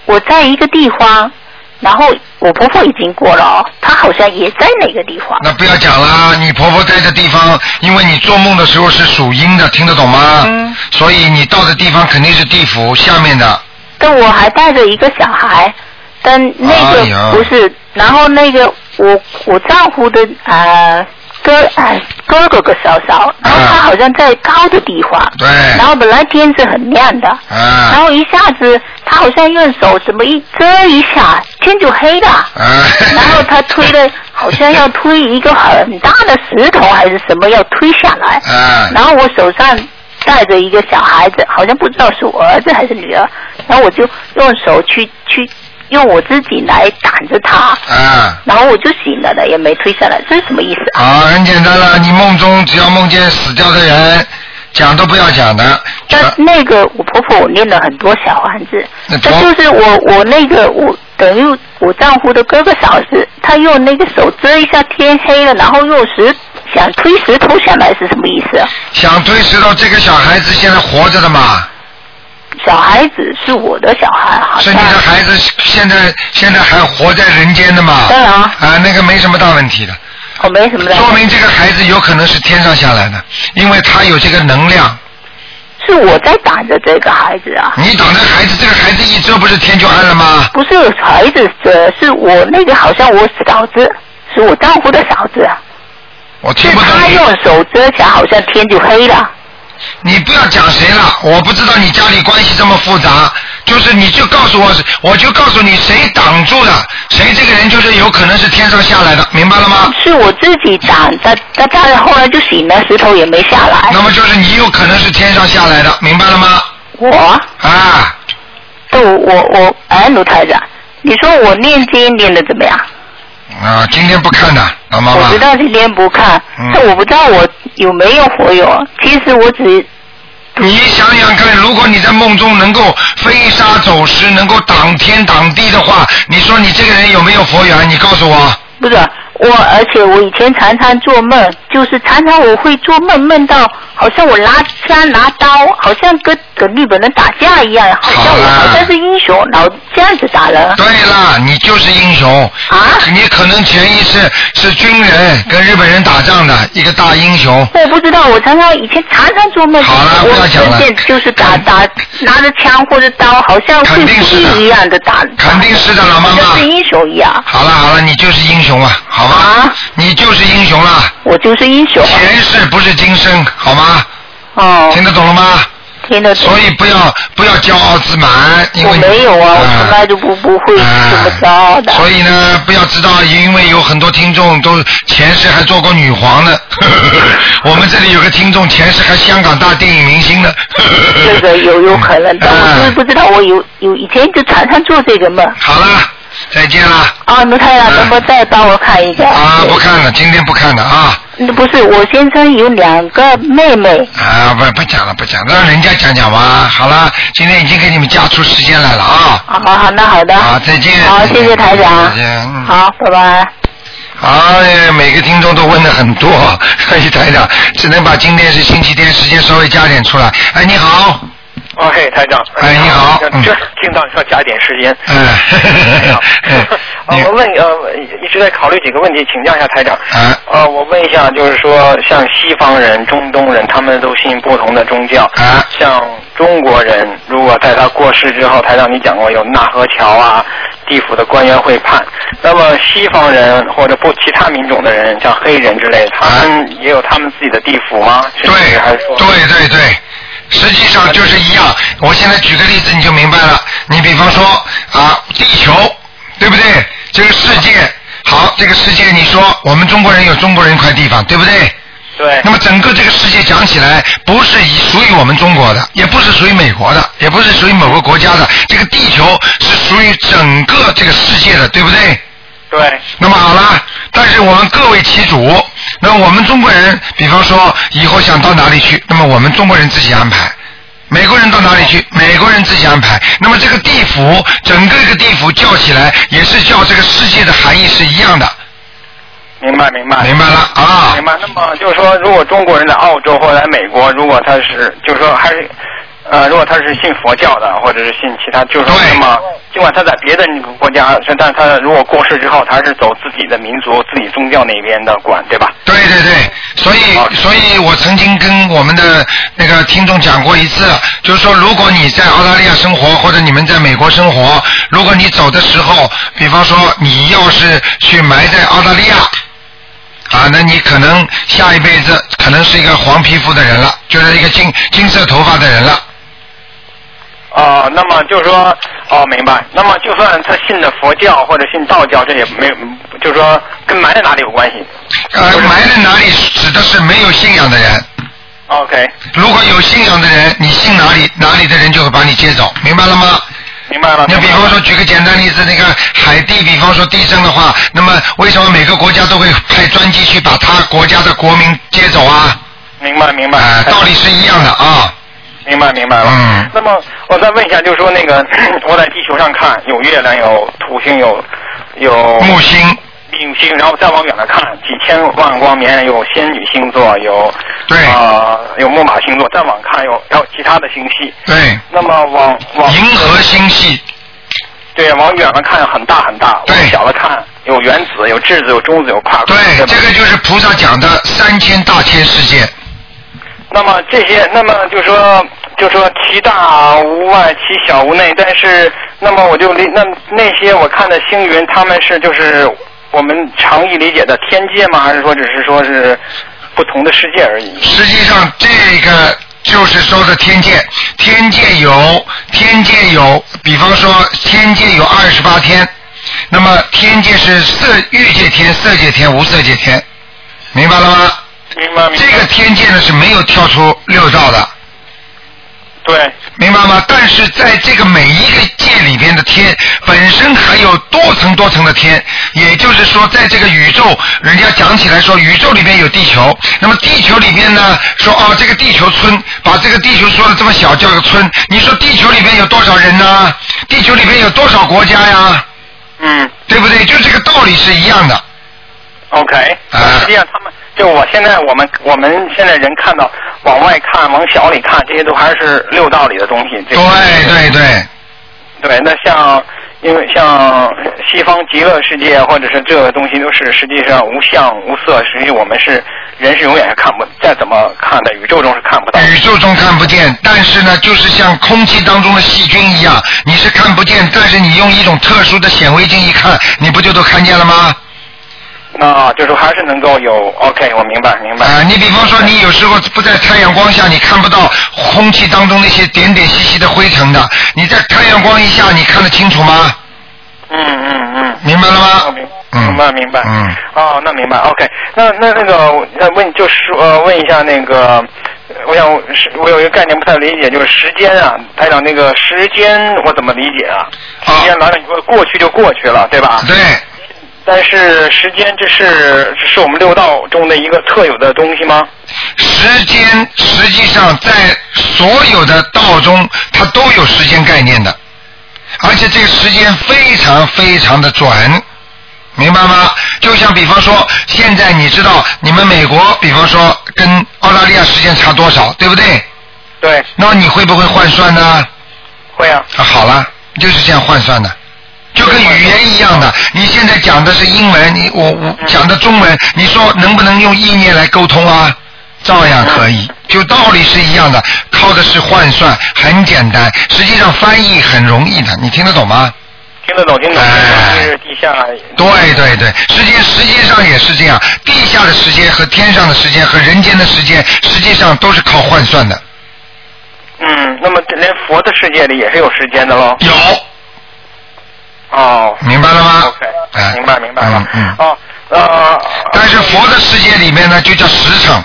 我在一个地方，然后我婆婆已经过了哦，她好像也在那个地方。
那不要讲了，你婆婆在的地方，因为你做梦的时候是属阴的，听得懂吗？嗯。所以你到的地方肯定是地府下面的。
但我还带着一个小孩，但那个不是，然后那个我我丈夫的呃哥哎哥哥哥嫂嫂，然后他好像在高的地方，
对。
然后本来天是很亮的，
啊。
然后一下子他好像用手怎么一遮一下，天就黑了，
啊。
然后他推了，好像要推一个很大的石头还是什么要推下来，
啊。
然后我手上带着一个小孩子，好像不知道是我儿子还是女儿，然后我就用手去去用我自己来挡着他，
啊
然后我就醒了的，也没推下来，这是什么意思啊？
啊，很简单了，你梦中只要梦见死掉的人，讲都不要讲的。
但那个我婆婆我念了很多小房子，
那
但就是我我那个我等于我丈夫的哥哥嫂子，他用那个手遮一下天黑了，然后用石想推石头下来是什么意思啊？
想推石头，这个小孩子现在活着的嘛？
小孩子是我的小孩，好像
是你的孩子，现在现在还活在人间的嘛？
对啊。
啊，那个没什么大问题的。
哦，没什么的。
说明这个孩子有可能是天上下来的，因为他有这个能量。
是我在打着这个孩子啊。
你挡着孩子，这个孩子一遮，不是天就暗了吗？
不是孩子遮，是我那个好像我嫂子，是我丈夫的嫂子啊。
我听不懂
他用手遮起来，好像天就黑了。
你不要讲谁了，我不知道你家里关系这么复杂，就是你就告诉我，我就告诉你谁挡住了，谁这个人就是有可能是天上下来的，明白了吗？
是我自己挡，他他他后来就醒了，石头也没下来。
那么就是你有可能是天上下来的，明白了吗？
我
啊，
都我我哎，卢台长，你说我念经念的怎么样？
啊，今天不看的，老妈妈
我知。道今天不看，
嗯
但我不知道我有没有佛友。其实我只
你想想看，如果你在梦中能够飞沙走石，能够挡天挡地的话，你说你这个人有没有佛缘？你告诉我。
不是我，而且我以前常常做梦，就是常常我会做梦，梦到好像我拿枪拿刀，好像跟跟日本人打架一样，好像我好像是英雄，老这样子打人。
对啦，你就是英雄。
啊？
你可能潜意识是军人，跟日本人打仗的一个大英雄。
我不知道，我常常以前常常做梦，
好了不要讲了
就是打打拿着枪或者刀，好像是兵一样的打，
肯定是的，老妈妈。
像是英雄一样。
好了好了，你就是英雄啊，好吗？
啊
你就是英雄了。
我就是英雄。
前世不是今生，好吗？
哦。
听得懂了吗？
听得懂。
所以不要不要骄傲自满，因为
我没有啊，我从来就不不会这么骄傲的。
所以呢，不要知道，因为有很多听众都前世还做过女皇呢。我们这里有个听众前世还香港大电影明星呢。
这个有有可能，但 我就是不知道，我有有以前就常常做这个梦。
好了，再见了。
啊，卢太太，能不能再帮我看一下？
啊，不看了，今天不看了啊。
那不是，我先生有两个妹妹。
啊，不不讲了，不讲，让人家讲讲吧。好了，今天已经给你们加出时间来了啊。
好好好，那好的。
好，再见。
好，谢谢台长
再。见。嗯
好，拜拜。
哎，每个听众都问的很多，所 以台长只能把今天是星期天时间稍微加点出来。哎，你好，
哦，嘿，台长。
哎你好嗯
这听到要加点时间。
嗯，
啊，我问呃，一直在考虑几个问题，请教一下台长。
啊。
呃，我问一下，就是说，像西方人、中东人，他们都信不同的宗教。
啊。
像中国人，如果在他过世之后，台长你讲过有纳河桥啊，地府的官员会判。那么西方人或者不其他民种的人，像黑人之类的，他们也有他们自己的地府吗？对，还是说？
对对对，实际上就是一样。我现在举个例子你就明白了。你比方说啊，地球，对不对？这个世界，好，这个世界，你说我们中国人有中国人一块地方，对不对？
对。
那么整个这个世界讲起来，不是以属于我们中国的，也不是属于美国的，也不是属于某个国家的。这个地球是属于整个这个世界的，对不对？
对。
那么好了，但是我们各为其主。那我们中国人，比方说以后想到哪里去，那么我们中国人自己安排。美国人到哪里去？美国人自己安排。那么这个地府，整个一个地府叫起来，也是叫这个世界的含义是一样的。
明白明白。
明白了啊。
明白。那么就是说，如果中国人在澳洲或者在美国，如果他是，就是说还是。呃，如果他是信佛教的，或者是信其他，就是说，那么尽管他在别的国家，但他如果过世之后，他是走自己的民族、自己宗教那边的管，对吧？
对对对，所以所以我曾经跟我们的那个听众讲过一次，就是说，如果你在澳大利亚生活，或者你们在美国生活，如果你走的时候，比方说你要是去埋在澳大利亚。啊，那你可能下一辈子可能是一个黄皮肤的人了，就是一个金金色头发的人了。
哦、那么就是说，哦，明白。那么就算他信的佛教或者信道教，这也没有，就是说跟埋在哪里有关系
呃，埋在哪里指的是没有信仰的人。
？OK，
如果有信仰的人，你信哪里，哪里的人就会把你接走，明白了吗？
明白了。
你比方说，举个简单例子，那个海地，比方说地震的话，那么为什么每个国家都会派专机去把他国家的国民接走啊？
明白明白。
啊，道理是一样的啊。
明白明白了。
嗯。
那么我再问一下，就是说那个 我在地球上看，有月亮，有土星，有有
木星。
木星，然后再往远了看，几千万光年有仙女星座，有
对
啊、有木马星座，再往看有还有其他的星系。
对。
那么往往
银河星系。
对，往远了看很大很大，往小了看有原子、有质子、有中子、有夸克。
对，这个就是菩萨讲的三千大千世界。
那么这些，那么就说就说其大无外，其小无内。但是，那么我就理那那些我看的星云，他们是就是我们常义理解的天界吗？还是说只是说是不同的世界而已？
实际上，这个就是说的天界，天界有天界有，比方说天界有二十八天，那么天界是色欲界天、色界天、无色界天，明白了吗？
明白明白。
这个天界呢是没有跳出六道的。
对。
明白吗？但是在这个每一个界里边的天，本身还有多层多层的天，也就是说，在这个宇宙，人家讲起来说，宇宙里边有地球，那么地球里边呢，说哦，这个地球村，把这个地球说的这么小，叫个村，你说地球里边有多少人呢？地球里边有多少国家呀？
嗯，
对不对？就这个道理是一样的。
OK，
啊
实际上他们就我现在我们我们现在人看到往外看往小里看，这些都还是六道里的东西。对
对对。
对，那像因为像西方极乐世界或者是这个东西都是实际上无相无色，实际我们是人是永远是看不再怎么看的，宇宙中是看不到。
宇宙中看不见，但是呢，就是像空气当中的细菌一样，你是看不见，但是你用一种特殊的显微镜一看，你不就都看见了吗？
啊，就是还是能够有 OK，我明白明白。
啊，你比方说，你有时候不在太阳光下，你看不到空气当中那些点点细细的灰尘的，你在太阳光一下，你看得清楚吗？
嗯嗯嗯。
明白了吗？
明明白明白。
嗯。
哦，那明白。OK，那那那个呃问就是呃问一下那个，我想是我有一个概念不太理解，就是时间啊，台长那个时间我怎么理解啊？时间来了以后过去就过去了，对吧？
对。
但是时间这是这是我们六道中的一个特有的东西吗？
时间实际上在所有的道中，它都有时间概念的，而且这个时间非常非常的准，明白吗？就像比方说，现在你知道你们美国，比方说跟澳大利亚时间差多少，对不对？
对。
那你会不会换算呢？
会啊。
啊，好了，就是这样换算的。就跟语言一样的，你现在讲的是英文，你我我讲的中文，你说能不能用意念来沟通啊？照样可以，就道理是一样的，靠的是换算，很简单。实际上翻译很容易的，你听得懂吗？
听得懂，听得懂。就是地下。
对对对，时间实际上也是这样，地下的时间和天上的时间和人间的时间，实际上都是靠换算的。
嗯，那么连佛的世界里也是有时间的喽？
有。
哦。
明白了吗
？OK，明白明白了。
嗯嗯。
哦，呃。
但是佛的世界里面呢，就叫时辰。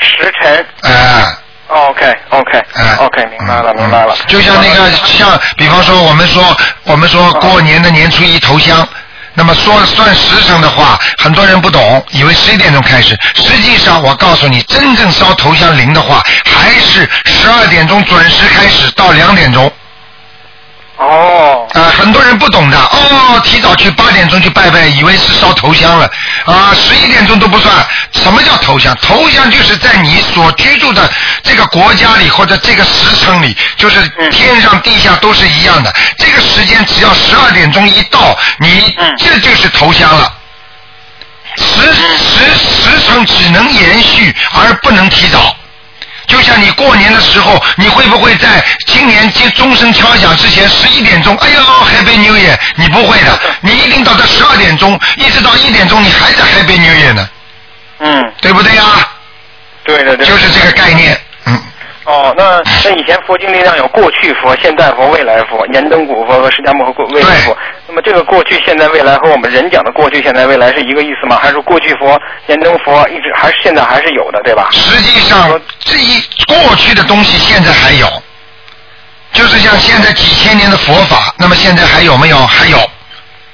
时辰。
哎。
OK OK OK，明白了明白了。
嗯就像那个像，比方说我们说我们说过年的年初一头香，那么说算时辰的话，很多人不懂，以为十一点钟开始。实际上我告诉你，真正烧头香灵的话，还是十二点钟准时开始到两点钟。
哦。
啊，很多人不懂的，哦，提早去八点钟去拜拜，以为是烧头香了，啊，十一点钟都不算。什么叫头香？头香就是在你所居住的这个国家里或者这个时辰里，就是天上地下都是一样的。这个时间只要十二点钟一到，你这就是头香了。时时时辰只能延续，而不能提早。就像你过年的时候，你会不会在新年接钟声敲响之前十一点钟，哎呦 Happy New Year？你不会的，你一定到到十二点钟，一直到一点钟，你还在 Happy New Year 呢，
嗯。
对不对呀？
对对对。
就是这个概念。
哦，那那以前佛经里上有过去佛、现在佛、未来佛、燃灯古佛和释迦牟尼佛未来佛。那么这个过去、现在、未来和我们人讲的过去、现在、未来是一个意思吗？还是说过去佛、燃灯佛一直还是现在还是有的，对吧？
实际上，这一过去的东西现在还有，就是像现在几千年的佛法，那么现在还有没有？还有，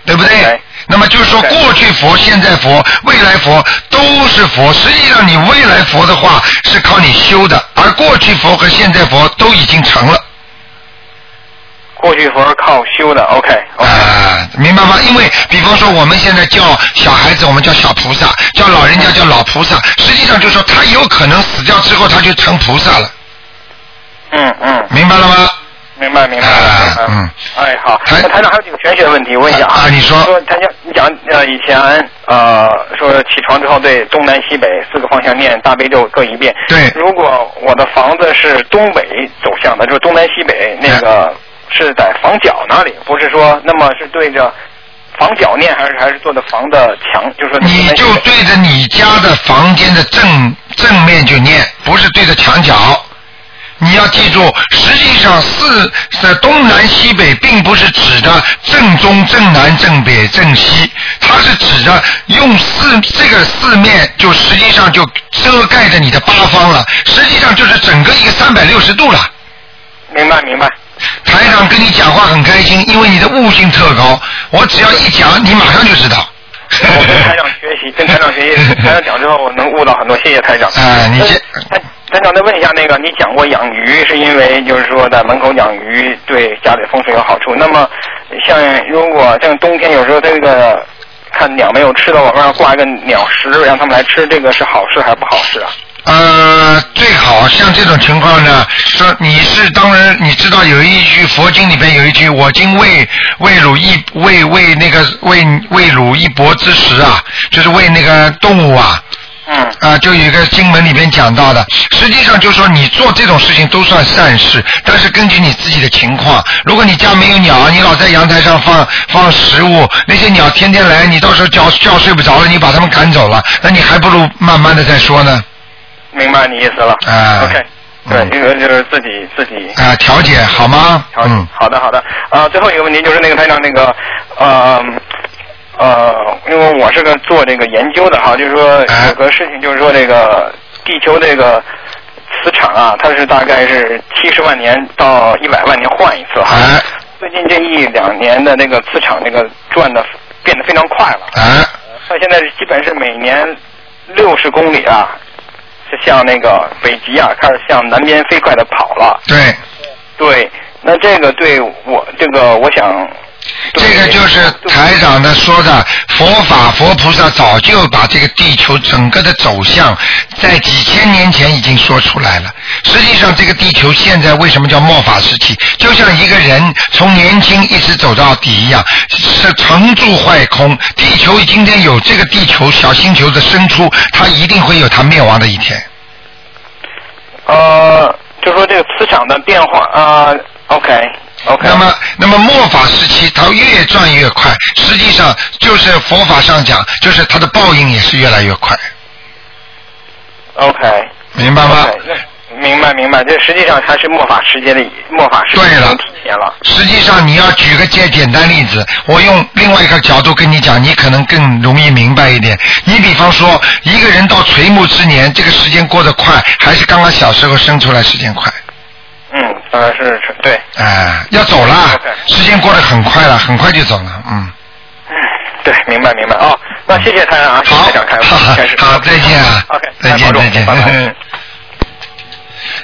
对不对？那么就是说，过去佛、现在佛、未来佛都是佛。实际上，你未来佛的话是靠你修的，而过去佛和现在佛都已经成了。
过去佛是靠修的，OK。
啊，明白吗？因为比方说，我们现在叫小孩子，我们叫小菩萨；叫老人家叫老菩萨。实际上就是说，他有可能死掉之后，他就成菩萨了。
嗯嗯。
明白了吗？
明白明白。嗯。哎，好。那台长还有几个玄学问题，问一下啊。
啊，你说。
说台长，你讲呃以前呃说起床之后对东南西北四个方向念大悲咒各一遍。
对。
如果我的房子是东北走向的，就是东南西北那个。是在房角那里，不是说那么是对着房角念，还是还是坐的房的墙？就是说
你就对着你家的房间的正正面就念，不是对着墙角。你要记住，实际上四的东南西北并不是指的正中正南正北正西，它是指的用四这个四面就实际上就遮盖着你的八方了，实际上就是整个一个三百六十度了。
明白明白。
台长跟你讲话很开心，因为你的悟性特高。我只要一讲，你马上就知道。
我跟台长学习，跟台长学习，台长讲之后，我能悟到很多。谢谢台长。
啊，你这
台台长再问一下，那个你讲过养鱼是因为就是说在门口养鱼对家里风水有好处。那么像如果像冬天有时候这个看鸟没有吃的，往上挂一个鸟食，让他们来吃，这个是好事还是不好事啊？
呃，最好像这种情况呢，说你是当然，你知道有一句佛经里边有一句“我今喂喂汝一喂喂那个喂喂汝一搏之食啊”，就是喂那个动物啊。
嗯。
啊，就有一个经文里边讲到的，实际上就是说你做这种事情都算善事，但是根据你自己的情况，如果你家没有鸟，你老在阳台上放放食物，那些鸟天天来，你到时候觉觉睡不着了，你把它们赶走了，那你还不如慢慢的再说呢。
明白你意思了。
啊。
OK。对，一个就是自己自己。
啊，调节好吗？
调节。好的，好的。啊，最后一个问题就是那个台长那个呃呃，因为我是个做这个研究的哈，就是说有个事情，就是说这个地球这个磁场啊，它是大概是七十万年到一百万年换一次哈。最近这一两年的那个磁场那个转的变得非常快了。
啊。
它现在基本是每年六十公里啊。是向那个北极啊，开始向南边飞快的跑了。
对，
对，那这个对我这个，我想。
这个就是台长的说的，佛法佛菩萨早就把这个地球整个的走向，在几千年前已经说出来了。实际上，这个地球现在为什么叫末法时期？就像一个人从年轻一直走到底一样，是成住坏空。地球今天有这个地球小星球的生出，它一定会有它灭亡的一天。
呃，就说这个磁场的变化啊，OK。
那么，那么末法时期它越转越快，实际上就是佛法上讲，就是它的报应也是越来越快。
OK，
明白吗？
明白明白，这实际上它是末法时间的末法时间的体现了。
实际上你要举个简简单例子，我用另外一个角度跟你讲，你可能更容易明白一点。你比方说，一个人到垂暮之年，这个时间过得快，还是刚刚小时候生出来时间快？
嗯，当然是对。
哎，要走了，时间过得很快了，很快就走了，嗯。
对，明白明白哦。那谢谢台长啊，
好，
好，
好，再见啊。
OK，
再见再见。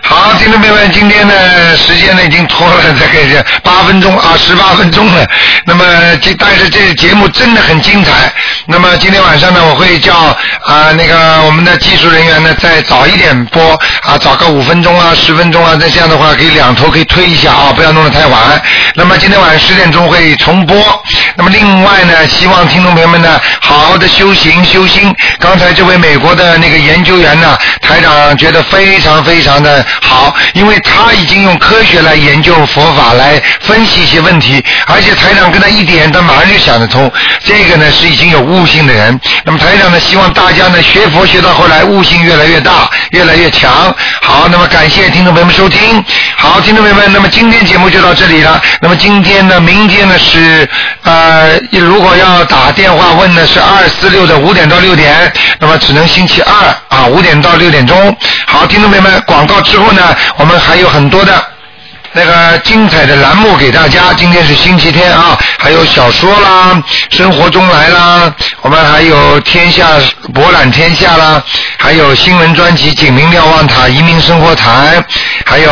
好，听众朋友们，今天呢时间呢已经拖了这个八分钟啊，十八分钟了。那么，这但是这个节目真的很精彩。那么今天晚上呢，我会叫啊那个我们的技术人员呢再早一点播啊，早个五分钟啊、十分钟啊，那这样的话可以两头可以推一下啊，不要弄得太晚。那么今天晚上十点钟会重播。那么另外呢，希望听众朋友们呢好好的修行修心。刚才这位美国的那个研究员呢，台长觉得非常非常的。好，因为他已经用科学来研究佛法，来分析一些问题，而且台长跟他一点，他马上就想得通。这个呢是已经有悟性的人。那么台长呢希望大家呢学佛学到后来悟性越来越大，越来越强。好，那么感谢听众朋友们收听。好，听众朋友们，那么今天节目就到这里了。那么今天呢，明天呢是呃，如果要打电话问呢是二四六的五点到六点，那么只能星期二啊五点到六点钟。好，听众朋友们，广告之。后呢，我们还有很多的那个精彩的栏目给大家。今天是星期天啊，还有小说啦，生活中来啦，我们还有天下博览天下啦，还有新闻专辑《景明瞭望塔》移民生活台，还有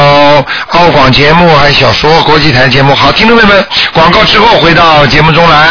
澳广节目，还有小说国际台节目。好，听众朋友们，广告之后回到节目中来。